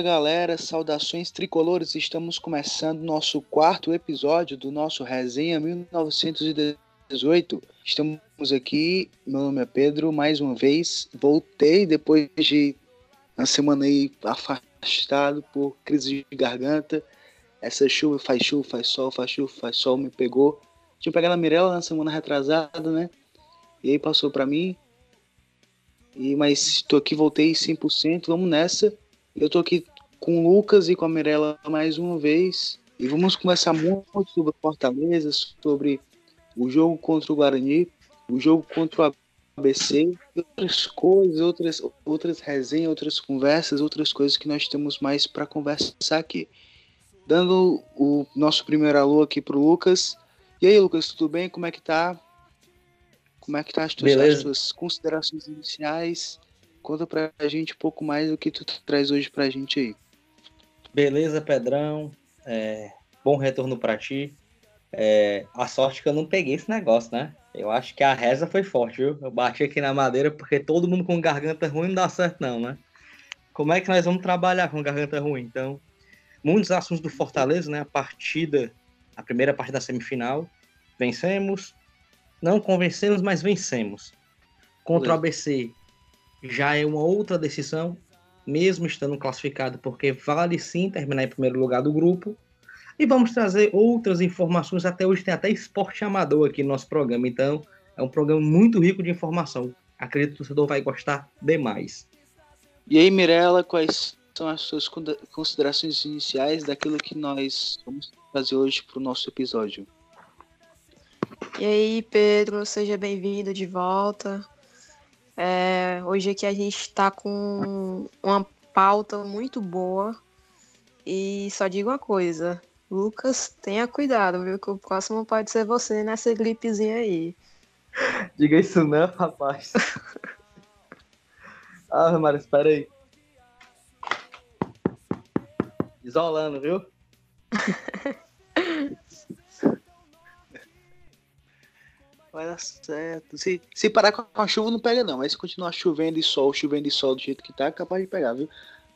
Fala galera, saudações tricolores. Estamos começando nosso quarto episódio do nosso Resenha 1918. Estamos aqui, meu nome é Pedro, mais uma vez. Voltei depois de uma semana aí afastado por crise de garganta. Essa chuva faz chuva, faz sol, faz chuva, faz sol, me pegou. Tinha pegado a Mirella na semana retrasada, né? E aí passou para mim. E, mas estou aqui, voltei 100%, vamos nessa. Eu tô aqui com o Lucas e com a Mirella mais uma vez. E vamos conversar muito sobre Fortaleza, sobre o jogo contra o Guarani, o jogo contra o ABC, outras coisas, outras, outras resenhas, outras conversas, outras coisas que nós temos mais para conversar aqui. Dando o nosso primeiro alô aqui pro Lucas. E aí, Lucas, tudo bem? Como é que tá? Como é que tá as tuas, as tuas considerações iniciais? Conta pra gente um pouco mais do que tu traz hoje pra gente aí. Beleza, Pedrão. É, bom retorno para ti. É, a sorte que eu não peguei esse negócio, né? Eu acho que a reza foi forte, viu? Eu bati aqui na madeira porque todo mundo com garganta ruim não dá certo, não, né? Como é que nós vamos trabalhar com garganta ruim? Então, muitos assuntos do Fortaleza, né? A partida, a primeira partida da semifinal, vencemos. Não convencemos, mas vencemos. Contra o ABC, já é uma outra decisão, mesmo estando classificado, porque vale sim terminar em primeiro lugar do grupo. E vamos trazer outras informações. Até hoje tem até esporte amador aqui no nosso programa, então é um programa muito rico de informação. Acredito que o torcedor vai gostar demais. E aí, Mirella, quais são as suas considerações iniciais daquilo que nós vamos fazer hoje para o nosso episódio? E aí, Pedro, seja bem-vindo de volta. É, hoje aqui a gente está com uma pauta muito boa. E só digo uma coisa: Lucas, tenha cuidado, viu? Que o próximo pode ser você nessa gripezinha aí. Diga isso não, rapaz. ah, Mara, espera aí. Isolando, viu? Vai dar certo. Se, se parar com a chuva, não pega, não. Mas se continuar chovendo e sol, chovendo e sol do jeito que tá, é capaz de pegar, viu?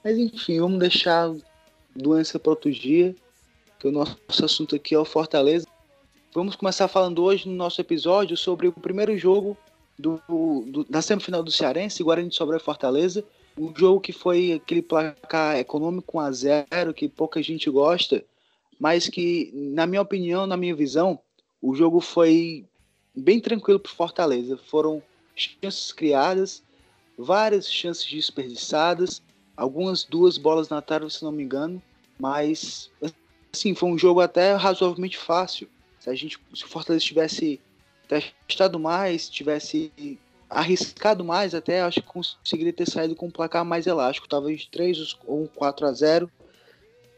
Mas enfim, vamos deixar doença para outro dia. Que o nosso assunto aqui é o Fortaleza. Vamos começar falando hoje no nosso episódio sobre o primeiro jogo do, do, da semifinal do Cearense, Guarani de Sobral e Fortaleza. Um jogo que foi aquele placar econômico 1 a 0 que pouca gente gosta, mas que, na minha opinião, na minha visão, o jogo foi bem tranquilo para Fortaleza. Foram chances criadas, várias chances desperdiçadas, algumas duas bolas na trave, se não me engano, mas assim, foi um jogo até razoavelmente fácil. Se a gente, se o Fortaleza tivesse testado mais, tivesse arriscado mais, até acho que conseguiria ter saído com um placar mais elástico, talvez 3 ou 4 a 0.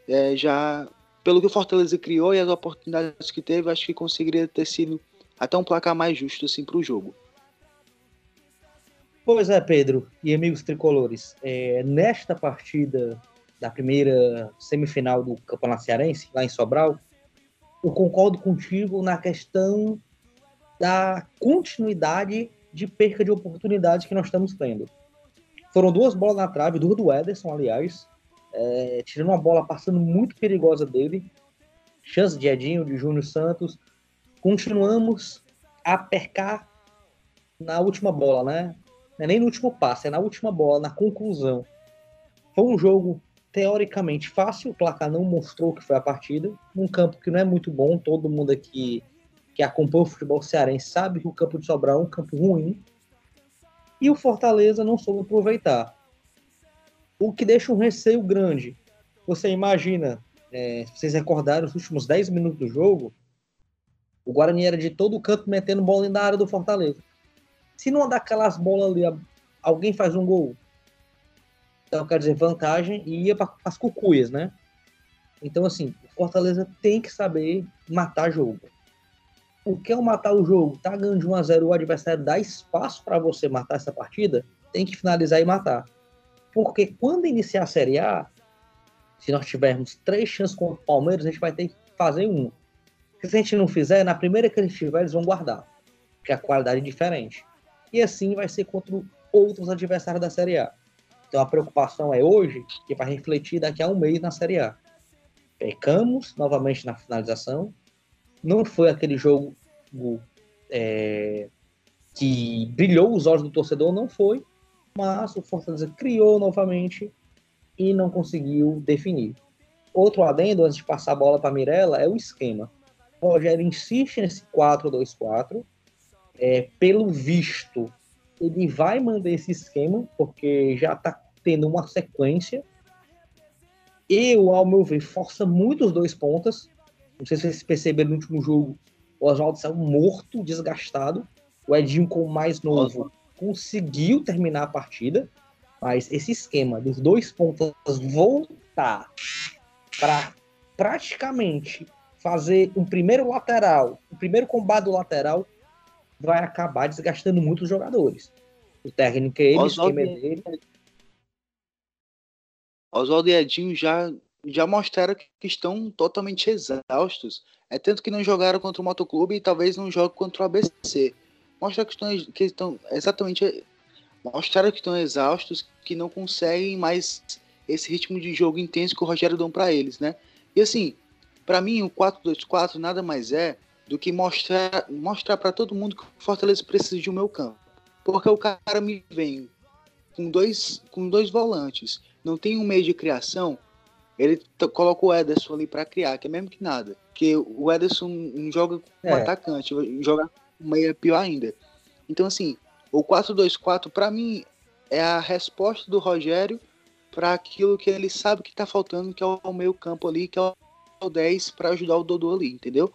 É, já pelo que o Fortaleza criou e as oportunidades que teve, acho que conseguiria ter sido até um placar mais justo assim para o jogo. Pois é, Pedro e amigos tricolores. É, nesta partida da primeira semifinal do Campeonato Cearense, lá em Sobral, eu concordo contigo na questão da continuidade de perca de oportunidade que nós estamos tendo. Foram duas bolas na trave, duas do Ederson, aliás, é, tirando uma bola passando muito perigosa dele, chance de Edinho, de Júnior Santos, continuamos a percar na última bola, né? Não é nem no último passe, é na última bola, na conclusão. Foi um jogo teoricamente fácil, o placar não mostrou que foi a partida, num campo que não é muito bom, todo mundo aqui que acompanha o futebol cearense sabe que o campo de Sobral é um campo ruim, e o Fortaleza não soube aproveitar. O que deixa um receio grande. Você imagina, é, se vocês recordaram os últimos 10 minutos do jogo, o Guarani era de todo canto metendo bola na área do Fortaleza. Se não dar aquelas bolas ali, alguém faz um gol. Então, quer dizer, vantagem e ia para as cucuias, né? Então, assim, o Fortaleza tem que saber matar jogo. O que é o matar o jogo? Tá ganhando de 1 a 0 o adversário dá espaço para você matar essa partida, tem que finalizar e matar. Porque quando iniciar a Série A, se nós tivermos três chances contra o Palmeiras, a gente vai ter que fazer uma. Se a gente não fizer, na primeira que eles tiver, eles vão guardar. Porque a qualidade é diferente. E assim vai ser contra outros adversários da Série A. Então a preocupação é hoje que vai refletir daqui a um mês na Série A. Pecamos novamente na finalização. Não foi aquele jogo é, que brilhou os olhos do torcedor, não foi. Mas o Fortaleza criou novamente e não conseguiu definir. Outro adendo, antes de passar a bola para Mirella, é o esquema. O Rogério insiste nesse 4-2-4. É, pelo visto, ele vai manter esse esquema, porque já está tendo uma sequência. Eu, ao meu ver, força muito os dois pontas. Não sei se vocês perceberam no último jogo, o Oswaldo saiu morto, desgastado. O Edinho, com o mais novo, conseguiu terminar a partida. Mas esse esquema dos dois pontas voltar para praticamente fazer um primeiro lateral, o primeiro combate do lateral, vai acabar desgastando muito os jogadores. O técnico é ele, Oswaldo o esquema é dele. Oswaldo e Edinho já, já mostraram que estão totalmente exaustos. É tanto que não jogaram contra o Motoclube e talvez não joguem contra o ABC. Mostra que estão, que estão exatamente mostraram que estão exaustos, que não conseguem mais esse ritmo de jogo intenso que o Rogério dão para eles, né? E assim, para mim o 4-2-4 nada mais é do que mostrar mostrar para todo mundo que o Fortaleza precisa de um meu campo. Porque o cara me vem com dois com dois volantes, não tem um meio de criação, ele coloca o Ederson ali para criar, que é mesmo que nada. Que o Ederson não joga com é. atacante, joga meio pior ainda. Então assim, o 4-2-4, para mim, é a resposta do Rogério para aquilo que ele sabe que está faltando, que é o meio campo ali, que é o 10 para ajudar o Dodô ali, entendeu?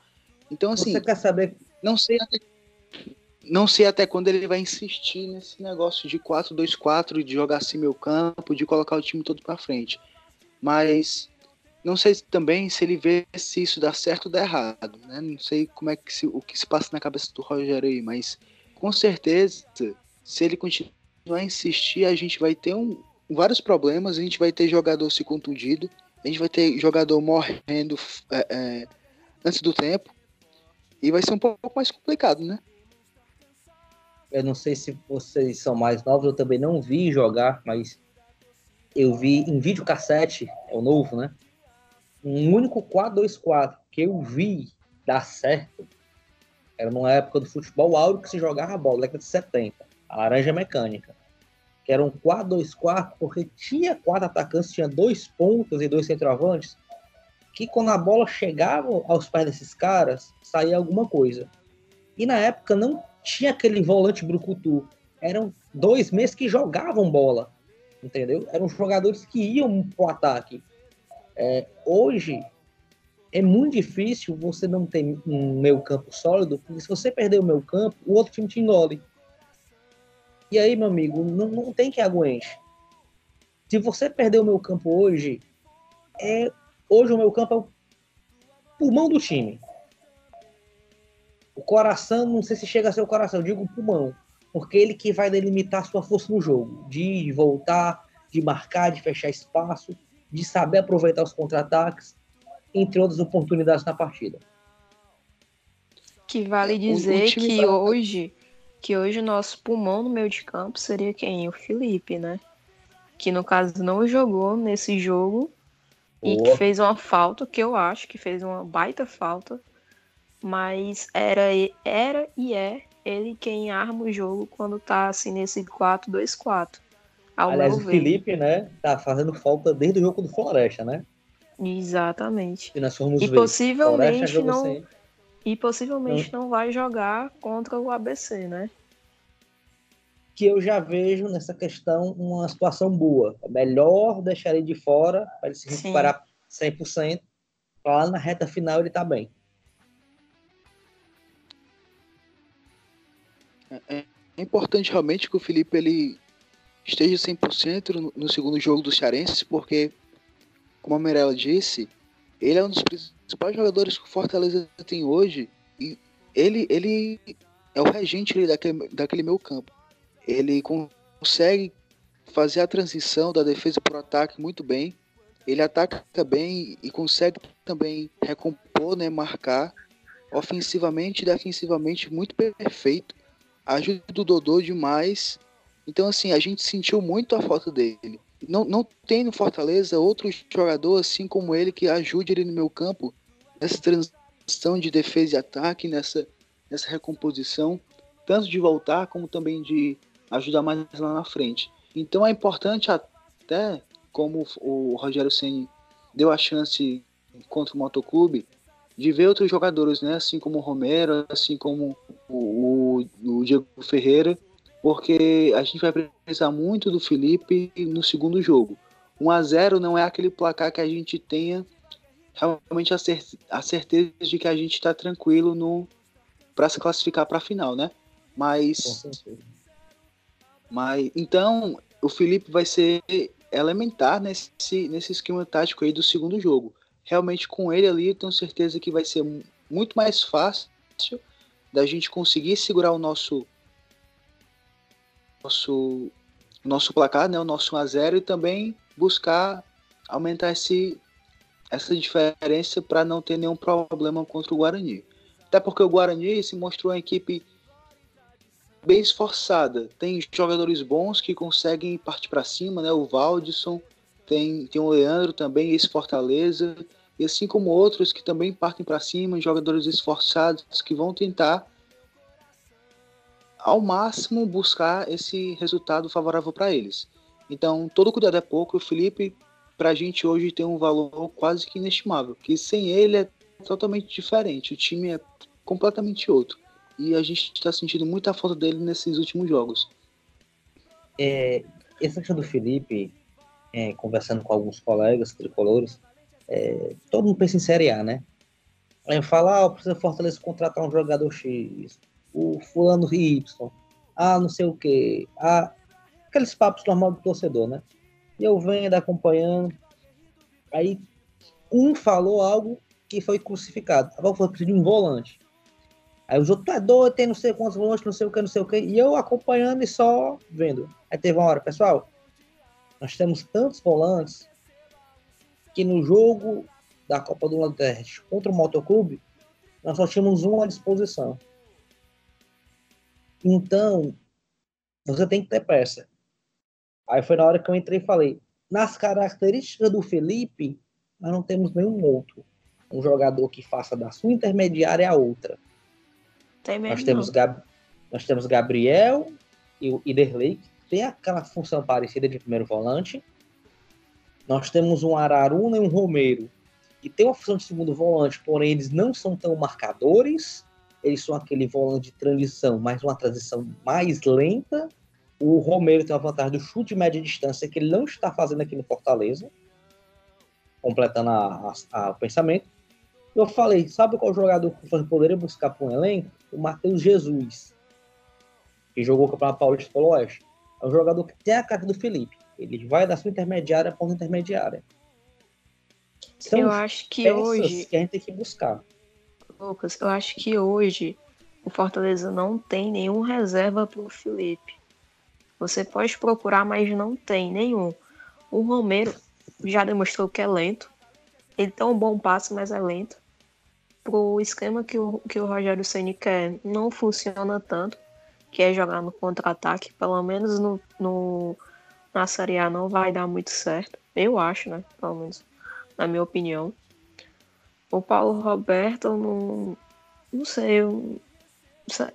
Então, assim. Você quer saber? Não sei até, não sei até quando ele vai insistir nesse negócio de 4-2-4, de jogar assim meio campo, de colocar o time todo para frente. Mas não sei também se ele vê se isso dá certo ou dá errado, né? Não sei como é que se, o que se passa na cabeça do Rogério aí, mas com certeza, se ele continuar a insistir, a gente vai ter um, vários problemas. A gente vai ter jogador se contundido, a gente vai ter jogador morrendo é, é, antes do tempo, e vai ser um pouco mais complicado, né? Eu não sei se vocês são mais novos, eu também não vi jogar, mas eu vi em vídeo cassete, é o novo, né? Um único 4-2-4 que eu vi dar certo era numa época do futebol áureo que se jogava a bola, década de 70, a laranja mecânica. Que era um 4-2-4, porque tinha quatro atacantes, tinha dois pontos e dois centroavantes, que quando a bola chegava aos pés desses caras, saía alguma coisa. E na época não tinha aquele volante brucutu. Eram dois meses que jogavam bola, entendeu? Eram jogadores que iam pro ataque. É, hoje, é muito difícil você não ter um meio campo sólido, porque se você perder o meio campo, o outro time te engole. E aí, meu amigo, não, não tem que aguente. Se você perder o meu campo hoje, é hoje o meu campo é o pulmão do time. O coração, não sei se chega a ser o coração, eu digo pulmão, porque ele que vai delimitar sua força no jogo, de voltar, de marcar, de fechar espaço, de saber aproveitar os contra-ataques entre outras oportunidades na partida. Que vale dizer o, que tá... hoje que hoje o nosso pulmão no meio de campo seria quem? O Felipe, né? Que no caso não jogou nesse jogo Boa. e que fez uma falta, que eu acho que fez uma baita falta, mas era, era e é ele quem arma o jogo quando tá assim nesse 4-2-4. Aliás, o Felipe, né, tá fazendo falta desde o jogo do Floresta, né? Exatamente. E nós fomos e ver. possivelmente não e possivelmente não. não vai jogar contra o ABC, né? Que eu já vejo nessa questão uma situação boa. É melhor deixar ele de fora para ele se recuperar Sim. 100%. Lá na reta final ele tá bem. É, é importante realmente que o Felipe ele esteja 100% no, no segundo jogo do Cearense, porque como a Mirella disse, ele é um dos principais jogadores que o Fortaleza tem hoje e ele, ele é o regente daquele, daquele meu campo. Ele consegue fazer a transição da defesa para o ataque muito bem. Ele ataca bem e consegue também recompor, né, marcar ofensivamente e defensivamente muito perfeito. Ajuda o Dodô demais. Então assim, a gente sentiu muito a falta dele. não, não tem no Fortaleza outro jogador assim como ele que ajude ele no meu campo nessa transição de defesa e ataque, nessa, nessa recomposição, tanto de voltar como também de ajudar mais lá na frente. Então é importante até, como o Rogério Ceni deu a chance contra o Motoclube, de ver outros jogadores, né? Assim como o Romero, assim como o, o, o Diego Ferreira, porque a gente vai precisar muito do Felipe no segundo jogo. 1 a 0 não é aquele placar que a gente tenha realmente a, cer a certeza de que a gente está tranquilo no para se classificar para a final, né? Mas, mas então o Felipe vai ser elementar nesse nesse esquema tático aí do segundo jogo. Realmente com ele ali, eu tenho certeza que vai ser muito mais fácil da gente conseguir segurar o nosso nosso nosso placar, né, o nosso 1 a 0 e também buscar aumentar esse essa diferença para não ter nenhum problema contra o Guarani. Até porque o Guarani se mostrou uma equipe bem esforçada. Tem jogadores bons que conseguem partir para cima, né? O Valdisson, tem, tem o Leandro também, esse Fortaleza, e assim como outros que também partem para cima, jogadores esforçados que vão tentar ao máximo buscar esse resultado favorável para eles. Então, todo cuidado é pouco. O Felipe, para a gente hoje, tem um valor quase que inestimável, que sem ele é totalmente diferente. O time é completamente outro. E a gente está sentindo muita falta dele nesses últimos jogos. É, essa questão do Felipe, é, conversando com alguns colegas tricolores, é, todo mundo pensa em Série A, né? Aí fala, ah, precisa Fortaleza contratar um jogador X, o fulano Y, ah, não sei o quê, ah, aqueles papos normais do torcedor, né? Eu venho acompanhando, aí um falou algo que foi crucificado, agora foi pedir um volante. Aí os outros, é doido, tem não sei quantos volantes, não sei o que, não sei o que, e eu acompanhando e só vendo. Aí teve uma hora, pessoal, nós temos tantos volantes que no jogo da Copa do Nordeste contra o Motoclube, nós só tínhamos um à disposição. Então, você tem que ter pressa. Aí foi na hora que eu entrei e falei: nas características do Felipe, nós não temos nenhum outro. Um jogador que faça da sua intermediária a outra. Tem mesmo nós, temos Gab... nós temos Gabriel e o Iderley, que tem aquela função parecida de primeiro volante. Nós temos um Araruna e um Romero, que tem uma função de segundo volante, porém eles não são tão marcadores eles são aquele volante de transição, mas uma transição mais lenta. O Romero tem uma vantagem do chute de média distância que ele não está fazendo aqui no Fortaleza, completando a, a, a, o pensamento. Eu falei, sabe qual jogador que eu poderia buscar para um elenco? O Matheus Jesus, que jogou o Campeonato Paulista pelo Oeste. É um jogador que tem a cara do Felipe. Ele vai da sua intermediária para a intermediária. São eu acho que hoje que a gente tem que buscar. Lucas, eu acho que hoje o Fortaleza não tem nenhum reserva para o Felipe. Você pode procurar, mas não tem nenhum. O Romero já demonstrou que é lento. Ele tem um bom passo, mas é lento. Pro esquema que o, que o Rogério Ceni quer, não funciona tanto. Que é jogar no contra-ataque. Pelo menos no, no, na Série A não vai dar muito certo. Eu acho, né? Pelo menos na minha opinião. O Paulo Roberto, não, não sei, eu,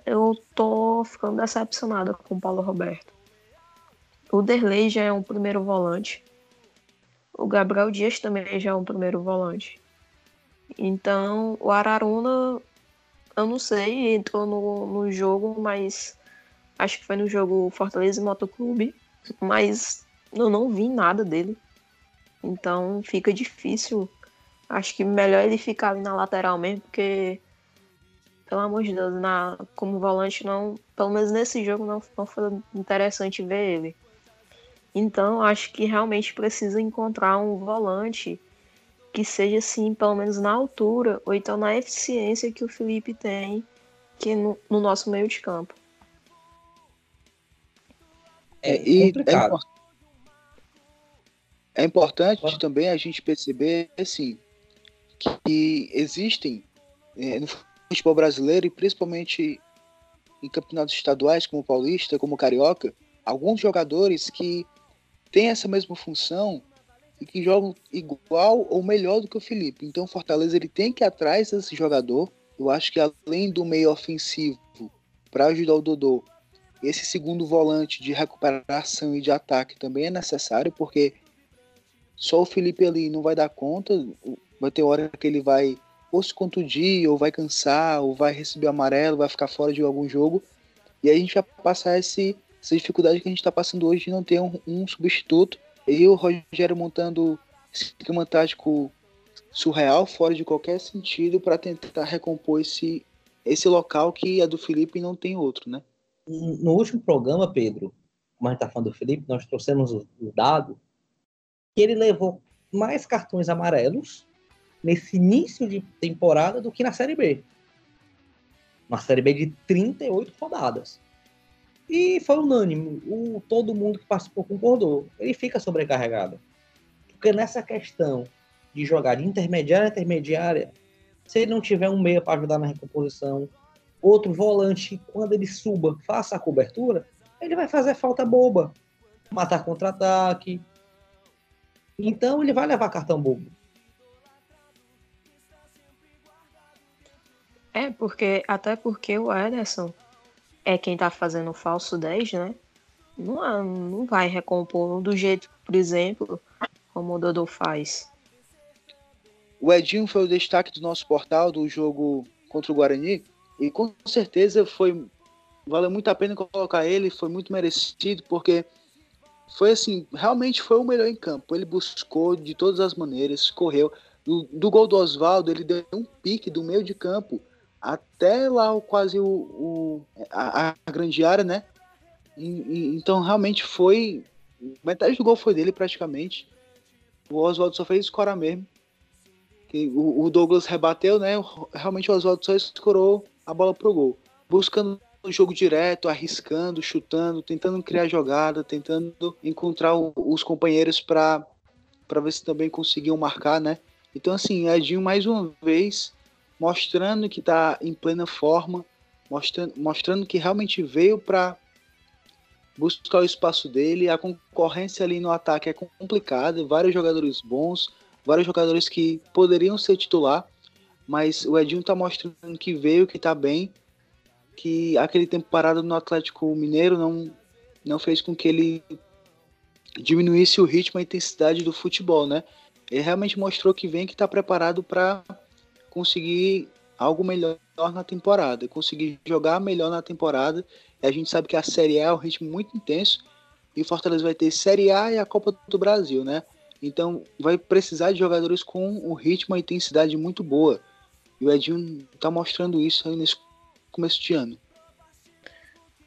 eu tô ficando decepcionada com o Paulo Roberto. O Derlei já é um primeiro volante. O Gabriel Dias também já é um primeiro volante. Então, o Araruna, eu não sei, entrou no, no jogo, mas acho que foi no jogo Fortaleza e Motoclube, mas eu não vi nada dele. Então fica difícil Acho que melhor ele ficar ali na lateral mesmo, porque, pelo amor de Deus, na, como volante, não, pelo menos nesse jogo, não, não foi interessante ver ele. Então, acho que realmente precisa encontrar um volante que seja assim, pelo menos na altura, ou então na eficiência que o Felipe tem que no, no nosso meio de campo. É, e é, é importante também a gente perceber assim que existem é, no futebol brasileiro e principalmente em campeonatos estaduais como o Paulista, como o Carioca, alguns jogadores que tem essa mesma função e que jogam igual ou melhor do que o Felipe. Então o Fortaleza ele tem que ir atrás desse jogador. Eu acho que além do meio ofensivo para ajudar o Dodô, esse segundo volante de recuperação e de ataque também é necessário, porque só o Felipe ali não vai dar conta. Vai ter hora que ele vai ou se contundir, ou vai cansar, ou vai receber amarelo, vai ficar fora de algum jogo. E aí a gente vai passar esse, essa dificuldade que a gente está passando hoje de não ter um, um substituto. E o Rogério montando esquema tático surreal, fora de qualquer sentido, para tentar recompor esse, esse local que é do Felipe e não tem outro, né? No último programa, Pedro, gente está falando do Felipe, nós trouxemos o, o dado que ele levou mais cartões amarelos nesse início de temporada do que na Série B. Uma Série B de 38 rodadas. E foi unânime. O, todo mundo que participou concordou. Ele fica sobrecarregado. Porque nessa questão de jogar de intermediária a intermediária, se ele não tiver um meia para ajudar na recomposição, outro volante, quando ele suba, faça a cobertura, ele vai fazer falta boba. Matar contra-ataque. Então ele vai levar cartão bobo. É, porque até porque o Ederson é quem tá fazendo o falso 10, né? Não, não vai recompor do jeito, por exemplo, como o Dodô faz. O Edinho foi o destaque do nosso portal do jogo contra o Guarani e com certeza foi valeu muito a pena colocar ele, foi muito merecido porque foi assim, realmente foi o melhor em campo. Ele buscou de todas as maneiras, correu. Do, do gol do Oswaldo, ele deu um pique do meio de campo até lá o, quase o, o a, a, grande área, né? E, e, então realmente foi metade do gol foi dele praticamente. O Oswaldo só fez escorar mesmo. O, o, Douglas rebateu, né? Realmente o Oswaldo só escorou a bola pro gol, buscando o jogo direto, arriscando, chutando, tentando criar jogada, tentando encontrar o, os companheiros para para ver se também conseguiam marcar, né? Então assim, Edinho mais uma vez mostrando que está em plena forma, mostrando, mostrando que realmente veio para buscar o espaço dele. A concorrência ali no ataque é complicada, vários jogadores bons, vários jogadores que poderiam ser titular, mas o Edinho está mostrando que veio, que está bem, que aquele tempo parado no Atlético Mineiro não, não fez com que ele diminuísse o ritmo e a intensidade do futebol, né? Ele realmente mostrou que vem, que está preparado para conseguir algo melhor na temporada, conseguir jogar melhor na temporada. E a gente sabe que a Série A é um ritmo muito intenso e o Fortaleza vai ter Série A e a Copa do Brasil, né? Então vai precisar de jogadores com um ritmo e intensidade muito boa. E o Edinho está mostrando isso aí nesse começo de ano.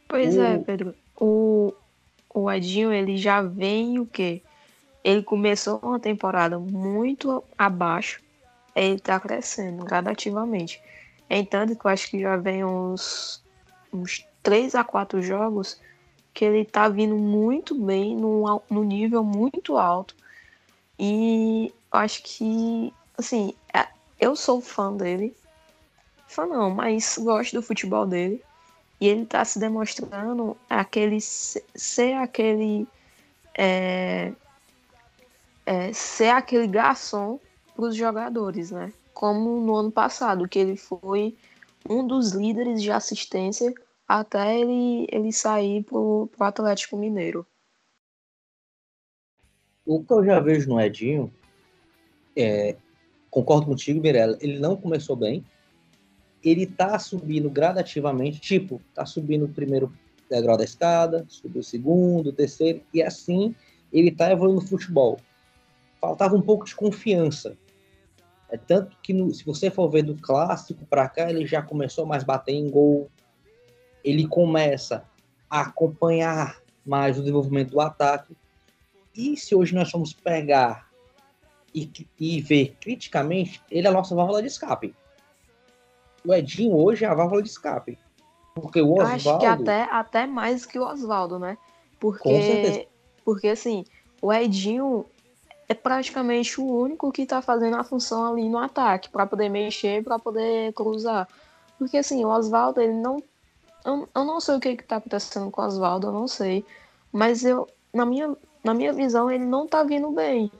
Pois é, o... é, Pedro. O, o Edinho, ele já vem o quê? Ele começou uma temporada muito abaixo ele está crescendo gradativamente. Entanto, que eu acho que já vem uns, uns 3 a 4 jogos que ele está vindo muito bem, no, no nível muito alto. E eu acho que, assim, é, eu sou fã dele. Fã não, mas gosto do futebol dele. E ele está se demonstrando aquele ser aquele. É, é, ser aquele garçom para os jogadores, né? Como no ano passado, que ele foi um dos líderes de assistência até ele, ele sair para o Atlético Mineiro. O que eu já vejo no Edinho, é, concordo contigo, Mirella, ele não começou bem, ele tá subindo gradativamente, tipo, tá subindo o primeiro degrau da escada, subiu o segundo, o terceiro, e assim ele tá evoluindo no futebol. Faltava um pouco de confiança. É tanto que no, se você for ver do clássico para cá, ele já começou mais bater em gol. Ele começa a acompanhar mais o desenvolvimento do ataque. E se hoje nós formos pegar e, e ver criticamente, ele é a nossa válvula de escape. O Edinho hoje é a válvula de escape. Porque o Oswaldo. Acho que até, até mais que o Oswaldo, né? Porque, porque assim, o Edinho é praticamente o único que está fazendo a função ali no ataque, para poder mexer, para poder cruzar. Porque assim, o Oswaldo, ele não. Eu, eu não sei o que está acontecendo com o Oswaldo, eu não sei. Mas eu, na minha na minha visão, ele não tá vindo bem.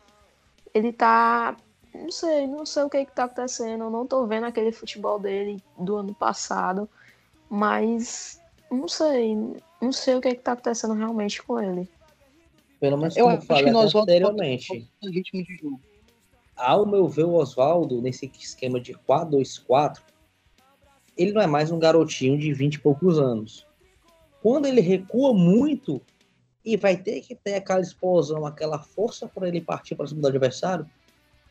Ele tá. Não sei, não sei o que, que tá acontecendo. Eu não tô vendo aquele futebol dele do ano passado. Mas não sei. Não sei o que, que tá acontecendo realmente com ele. Pelo menos Eu como acho falei que nós anteriormente. ritmo de jogo. Ao meu ver, o Oswaldo, nesse esquema de 4-2-4, ele não é mais um garotinho de 20 e poucos anos. Quando ele recua muito e vai ter que ter aquela explosão, aquela força para ele partir para cima do adversário,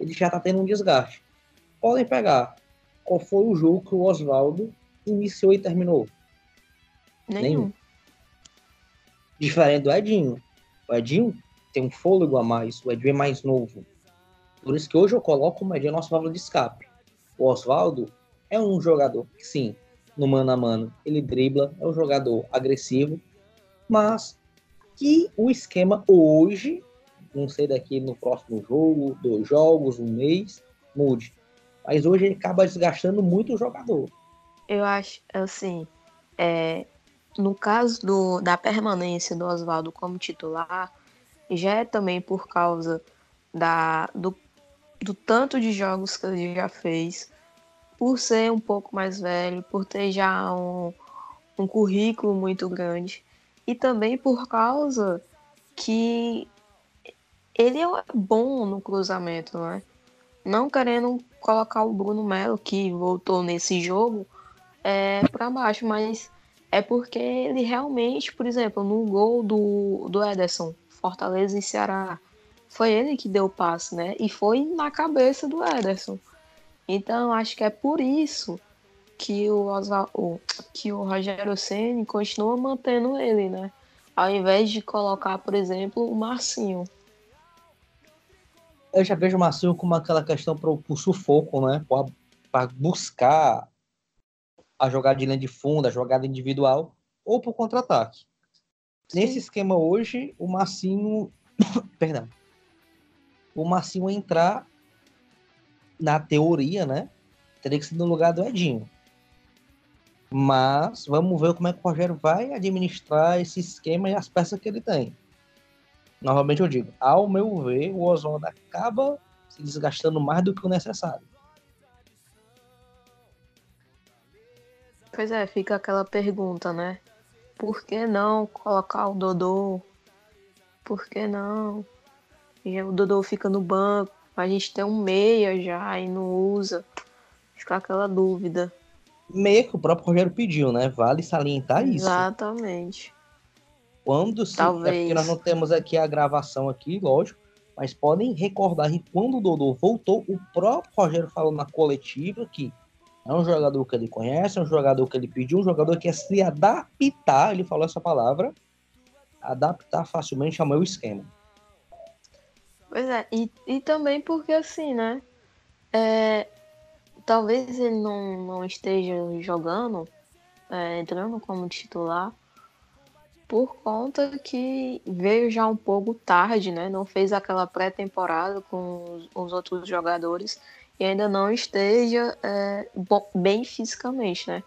ele já está tendo um desgaste. Podem pegar qual foi o jogo que o Oswaldo iniciou e terminou. Nenhum. Diferente do Edinho. O Edinho tem um fôlego a mais, o Edinho é mais novo. Por isso que hoje eu coloco o Edinho nosso válvula de escape. O Oswaldo é um jogador sim, no mano a mano, ele dribla, é um jogador agressivo, mas que o esquema hoje, não sei daqui no próximo jogo, dois jogos, um mês, mude. Mas hoje ele acaba desgastando muito o jogador. Eu acho, assim, é, no caso do, da permanência do Oswaldo como titular, já é também por causa da, do, do tanto de jogos que ele já fez, por ser um pouco mais velho, por ter já um, um currículo muito grande, e também por causa que ele é bom no cruzamento, né? Não querendo colocar o Bruno Melo, que voltou nesse jogo, é, para baixo, mas é porque ele realmente, por exemplo, no gol do, do Ederson, Fortaleza e Ceará, foi ele que deu o passe, né? E foi na cabeça do Ederson. Então, acho que é por isso que o, Oswaldo, que o Rogério Ceni continua mantendo ele, né? Ao invés de colocar, por exemplo, o Marcinho. Eu já vejo o Marcinho como aquela questão para o sufoco, né? Para buscar a jogada de linha de fundo, a jogada individual, ou o contra-ataque. Nesse esquema hoje, o Marcinho. Perdão. O Marcinho entrar na teoria, né? Teria que ser no lugar do Edinho. Mas vamos ver como é que o Rogério vai administrar esse esquema e as peças que ele tem. Novamente eu digo, ao meu ver, o Oswaldo acaba se desgastando mais do que o necessário. Pois é, fica aquela pergunta, né? Por que não colocar o Dodô? Por que não? E o Dodô fica no banco, a gente tem um meia já e não usa. Fica aquela dúvida. Meia que o próprio Rogério pediu, né? Vale salientar isso. Exatamente. Quando se. Talvez. É porque nós não temos aqui a gravação aqui, lógico. Mas podem recordar que quando o Dodô voltou, o próprio Rogério falou na coletiva que é um jogador que ele conhece, é um jogador que ele pediu, um jogador que quer se adaptar, ele falou essa palavra, adaptar facilmente ao meu esquema. Pois é, e, e também porque assim, né? É, talvez ele não, não esteja jogando, é, entrando como titular, por conta que veio já um pouco tarde, né? Não fez aquela pré-temporada com os, os, outros jogadores e ainda não esteja é, bom, bem fisicamente, né?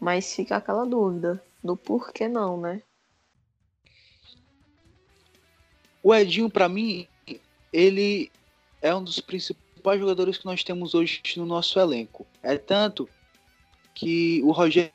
Mas fica aquela dúvida do porquê não, né? O Edinho, para mim, ele é um dos principais jogadores que nós temos hoje no nosso elenco. É tanto que o Rogério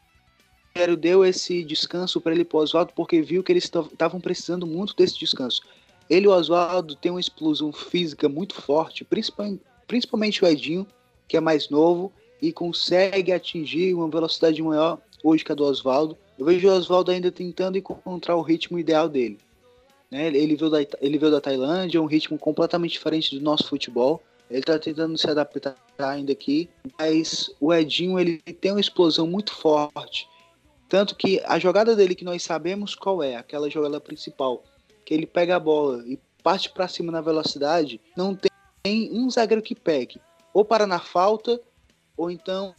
deu esse descanso para ele para o Oswaldo porque viu que eles estavam precisando muito desse descanso. Ele e o Oswaldo têm uma explosão física muito forte, principalmente, principalmente o Edinho, que é mais novo e consegue atingir uma velocidade maior hoje que a do Oswaldo. Eu vejo o Oswaldo ainda tentando encontrar o ritmo ideal dele. Né? Ele, veio da, ele veio da Tailândia, um ritmo completamente diferente do nosso futebol. Ele está tentando se adaptar ainda aqui, mas o Edinho ele tem uma explosão muito forte. Tanto que a jogada dele que nós sabemos qual é, aquela jogada principal, que ele pega a bola e parte para cima na velocidade, não tem um zagueiro que pegue. Ou para na falta, ou então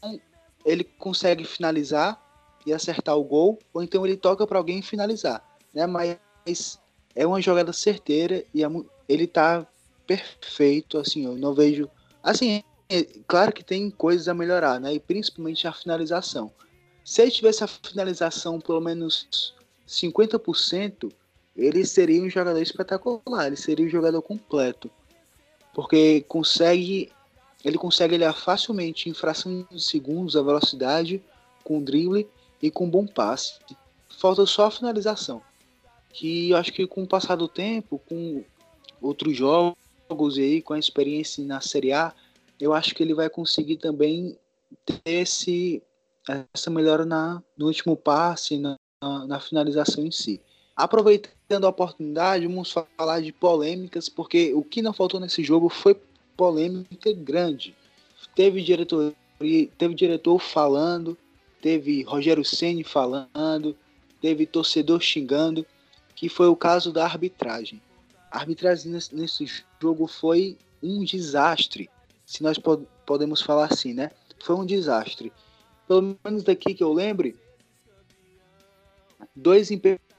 ele consegue finalizar e acertar o gol, ou então ele toca para alguém finalizar. Né? Mas é uma jogada certeira e é, ele tá perfeito, assim, eu não vejo. Assim, é, claro que tem coisas a melhorar, né? E principalmente a finalização. Se ele tivesse a finalização pelo menos 50%, ele seria um jogador espetacular, ele seria um jogador completo. Porque consegue ele consegue olhar facilmente em fração de segundos a velocidade com drible e com bom passe. Falta só a finalização. Que eu acho que com o passar do tempo, com outros jogos e aí com a experiência na Série A, eu acho que ele vai conseguir também ter esse, essa melhora na, no último passe, na, na, na finalização em si. Aproveitando a oportunidade, vamos falar de polêmicas, porque o que não faltou nesse jogo foi polêmica grande. Teve diretor, teve diretor falando, teve Rogério Ceni falando, teve torcedor xingando, que foi o caso da arbitragem. A arbitragem nesse, nesse jogo foi um desastre, se nós pod podemos falar assim, né? Foi um desastre. Pelo menos daqui que eu lembre, dois impedimentos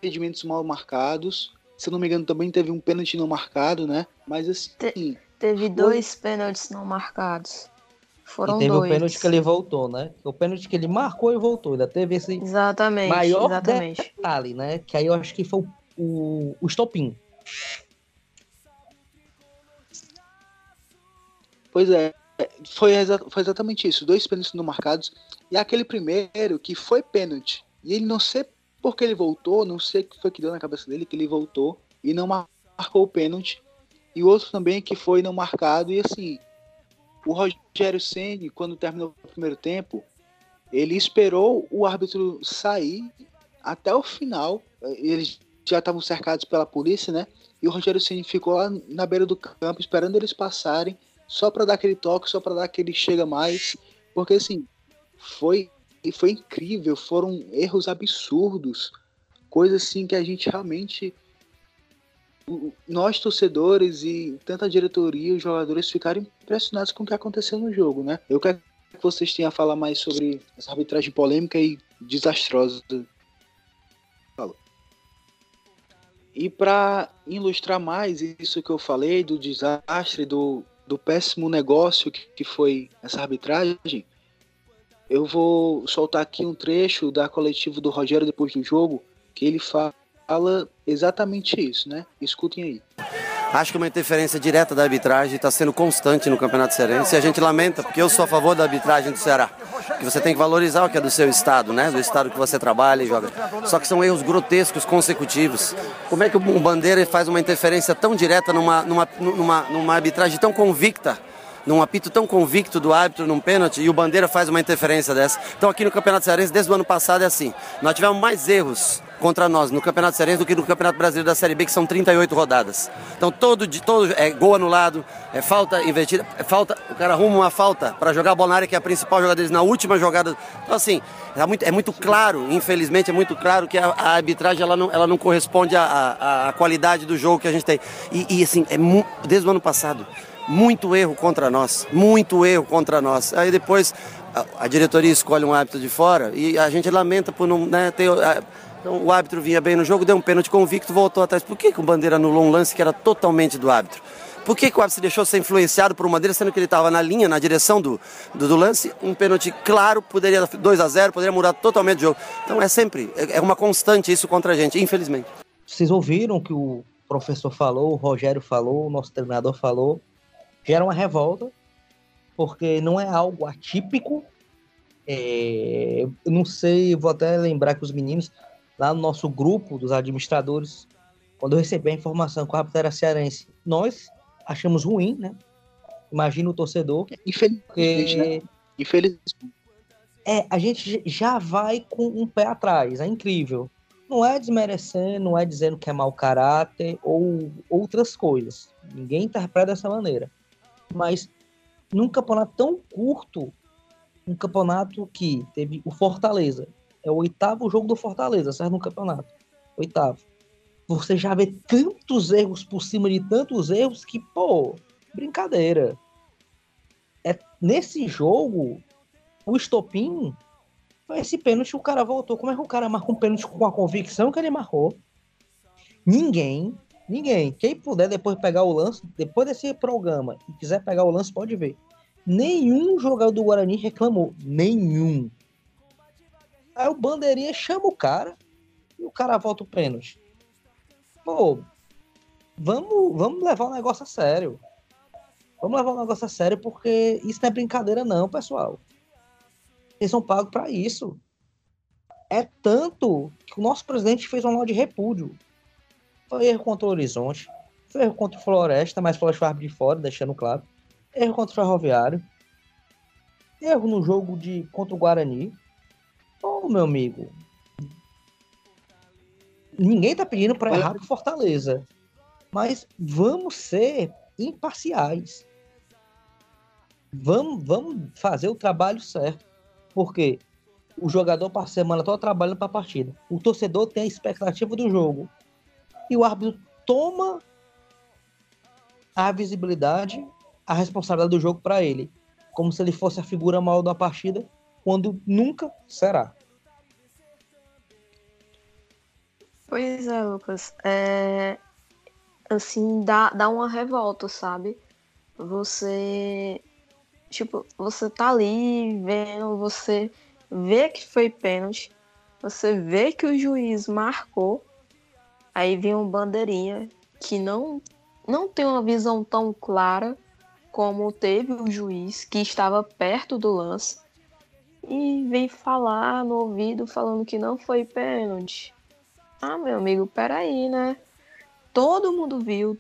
mal marcados. Se não me engano, também teve um pênalti não marcado, né? Mas assim. Teve dois pênaltis não marcados. Foram e teve dois. o pênalti que ele voltou, né? O pênalti que ele marcou e voltou. Ainda teve esse exatamente, maior exatamente. detalhe, né? Que aí eu acho que foi o, o, o estopim. Pois é, foi, exa foi exatamente isso. Dois pênaltis não marcados. E aquele primeiro que foi pênalti. E ele não sei por que ele voltou, não sei o que foi que deu na cabeça dele, que ele voltou e não marcou o pênalti e o outro também que foi não marcado. E assim, o Rogério Senni, quando terminou o primeiro tempo, ele esperou o árbitro sair até o final. Eles já estavam cercados pela polícia, né? E o Rogério Senni ficou lá na beira do campo esperando eles passarem, só para dar aquele toque, só para dar aquele chega mais, porque assim, foi foi incrível, foram erros absurdos, coisas assim que a gente realmente nós torcedores e tanto a diretoria e os jogadores ficaram impressionados com o que aconteceu no jogo, né? Eu quero que vocês tenham a falar mais sobre essa arbitragem polêmica e desastrosa. Falou. E para ilustrar mais isso que eu falei do desastre, do, do péssimo negócio que foi essa arbitragem, eu vou soltar aqui um trecho da coletiva do Rogério depois do jogo, que ele fala exatamente isso, né? Escutem aí. Acho que uma interferência direta da arbitragem está sendo constante no Campeonato Cearense e a gente lamenta, porque eu sou a favor da arbitragem do Ceará. Que você tem que valorizar o que é do seu estado, né? Do estado que você trabalha e joga. Só que são erros grotescos, consecutivos. Como é que o Bandeira faz uma interferência tão direta numa, numa, numa, numa arbitragem tão convicta? Num apito tão convicto do árbitro num pênalti e o Bandeira faz uma interferência dessa. Então aqui no Campeonato Cearense, desde o ano passado é assim. Nós tivemos mais erros contra nós no Campeonato Cearense do que no Campeonato Brasileiro da Série B, que são 38 rodadas. Então todo de todo é gol anulado, é falta invertida, é falta, o cara arruma uma falta para jogar a bola na área que é a principal jogada deles na última jogada. Então assim, é muito, é muito claro, infelizmente é muito claro que a, a arbitragem ela não, ela não corresponde à, à, qualidade do jogo que a gente tem. E, e assim, é desde o ano passado, muito erro contra nós, muito erro contra nós. Aí depois a, a diretoria escolhe um árbitro de fora e a gente lamenta por não né, ter então o árbitro vinha bem no jogo, deu um pênalti convicto, voltou atrás. Por que, que o Bandeira anulou um lance que era totalmente do árbitro? Por que, que o árbitro se deixou ser influenciado por uma Bandeira, sendo que ele estava na linha, na direção do, do, do, lance? Um pênalti claro, poderia 2 a 0 poderia mudar totalmente o jogo. Então é sempre, é, é uma constante isso contra a gente, infelizmente. Vocês ouviram que o professor falou, o Rogério falou, o nosso treinador falou, gera uma revolta, porque não é algo atípico. É, eu não sei, vou até lembrar que os meninos lá no nosso grupo dos administradores, quando eu recebi a informação que o árbitro era cearense, nós achamos ruim, né? Imagina o torcedor. Infelizmente, porque... né? Infelizmente. É, a gente já vai com um pé atrás, é incrível. Não é desmerecendo, não é dizendo que é mau caráter ou outras coisas. Ninguém interpreta dessa maneira. Mas num campeonato tão curto, um campeonato que teve o Fortaleza, é o oitavo jogo do Fortaleza, certo? No campeonato. Oitavo. Você já vê tantos erros por cima de tantos erros que, pô, brincadeira. É, nesse jogo, o estopim foi esse pênalti o cara voltou. Como é que o cara marcou um pênalti com a convicção que ele marcou? Ninguém, ninguém. Quem puder depois pegar o lance, depois desse programa, e quiser pegar o lance, pode ver. Nenhum jogador do Guarani reclamou. Nenhum. Aí o bandeirinha chama o cara e o cara volta o pênalti. pô, vamos, vamos levar o negócio a sério. Vamos levar o negócio a sério porque isso não é brincadeira, não, pessoal. Eles são pagos para isso. É tanto que o nosso presidente fez um nota de repúdio. Foi erro contra o Horizonte, foi erro contra o Floresta, mas foi de fora, deixando claro. Erro contra o Ferroviário. Erro no jogo de contra o Guarani. Ô, meu amigo. Ninguém tá pedindo para errar pro Fortaleza. Mas vamos ser imparciais. Vamos, vamos fazer o trabalho certo. Porque o jogador passa a semana toda trabalhando para a partida. O torcedor tem a expectativa do jogo. E o árbitro toma a visibilidade, a responsabilidade do jogo para ele. Como se ele fosse a figura mal da partida, quando nunca será. Pois é, Lucas. É... Assim, dá, dá uma revolta, sabe? Você. Tipo, você tá ali vendo, você vê que foi pênalti, você vê que o juiz marcou, aí vem um bandeirinha que não, não tem uma visão tão clara como teve o juiz que estava perto do lance e vem falar no ouvido falando que não foi pênalti. Ah, meu amigo, peraí, né? Todo mundo viu.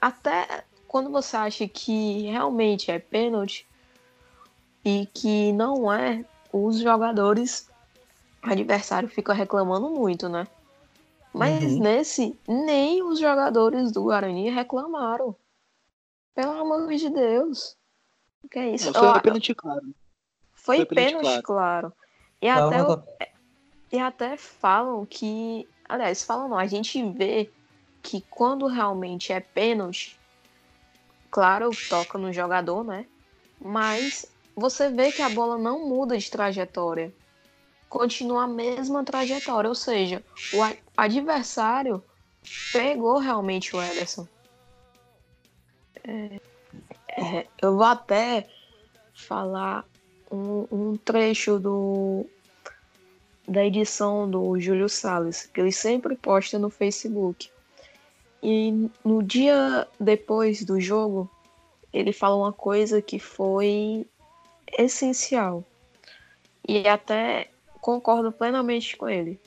Até quando você acha que realmente é pênalti e que não é, os jogadores adversários ficam reclamando muito, né? Mas uhum. nesse, nem os jogadores do Guarani reclamaram. Pelo amor de Deus. O que é isso? Não, foi pênalti claro. Foi, foi pênalti, claro. claro. E, até, o, e até falam que. Aliás, falam não, a gente vê que quando realmente é pênalti, claro, toca no jogador, né? Mas você vê que a bola não muda de trajetória. Continua a mesma trajetória, ou seja, o adversário pegou realmente o Ederson. É, é, eu vou até falar um, um, trecho do da edição do Júlio Salles, que ele sempre posta no Facebook. E no dia depois do jogo, ele fala uma coisa que foi essencial. E até concordo plenamente com ele.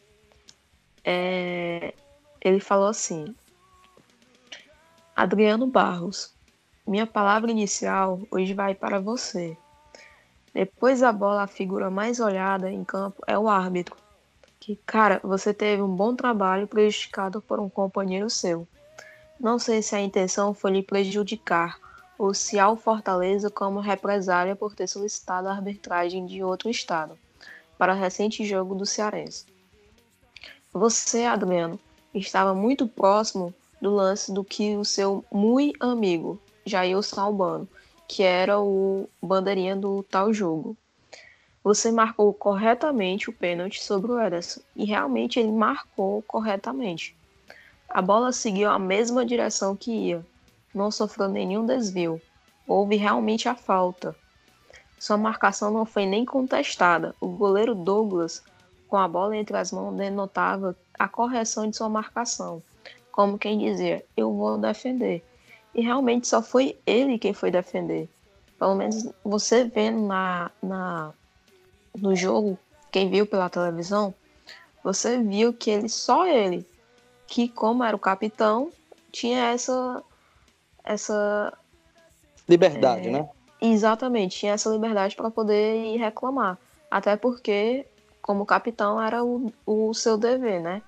É, ele falou assim: Adriano Barros, minha palavra inicial hoje vai para você. Depois da bola, a figura mais olhada em campo é o árbitro. Que, cara, você teve um bom trabalho prejudicado por um companheiro seu. Não sei se a intenção foi lhe prejudicar, ou se ao Fortaleza como represália por ter solicitado a arbitragem de outro estado para o recente jogo do Cearense. Você, Adriano, estava muito próximo do lance do que o seu muito amigo, Jair Salbano, que era o bandeirinha do tal jogo. Você marcou corretamente o pênalti sobre o Ederson, e realmente ele marcou corretamente. A bola seguiu a mesma direção que ia, não sofreu nenhum desvio. Houve realmente a falta. Sua marcação não foi nem contestada. O goleiro Douglas, com a bola entre as mãos, denotava a correção de sua marcação, como quem dizia: Eu vou defender. E realmente só foi ele quem foi defender. Pelo menos você vendo na, na, no jogo, quem viu pela televisão, você viu que ele, só ele, que como era o capitão, tinha essa essa liberdade, é, né? Exatamente, tinha essa liberdade para poder ir reclamar. Até porque, como capitão, era o, o seu dever, né?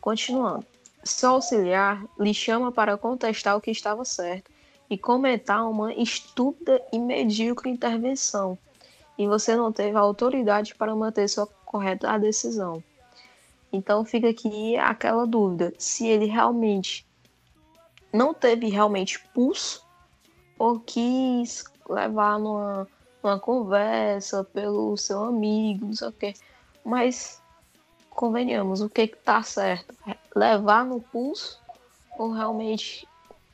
Continuando. Seu auxiliar lhe chama para contestar o que estava certo e comentar uma estúpida e medíocre intervenção. E você não teve a autoridade para manter sua correta decisão. Então fica aqui aquela dúvida: se ele realmente não teve realmente pulso ou quis levar numa, numa conversa pelo seu amigo, não sei o quê. Mas convenhamos, o que que tá certo? Levar no pulso ou realmente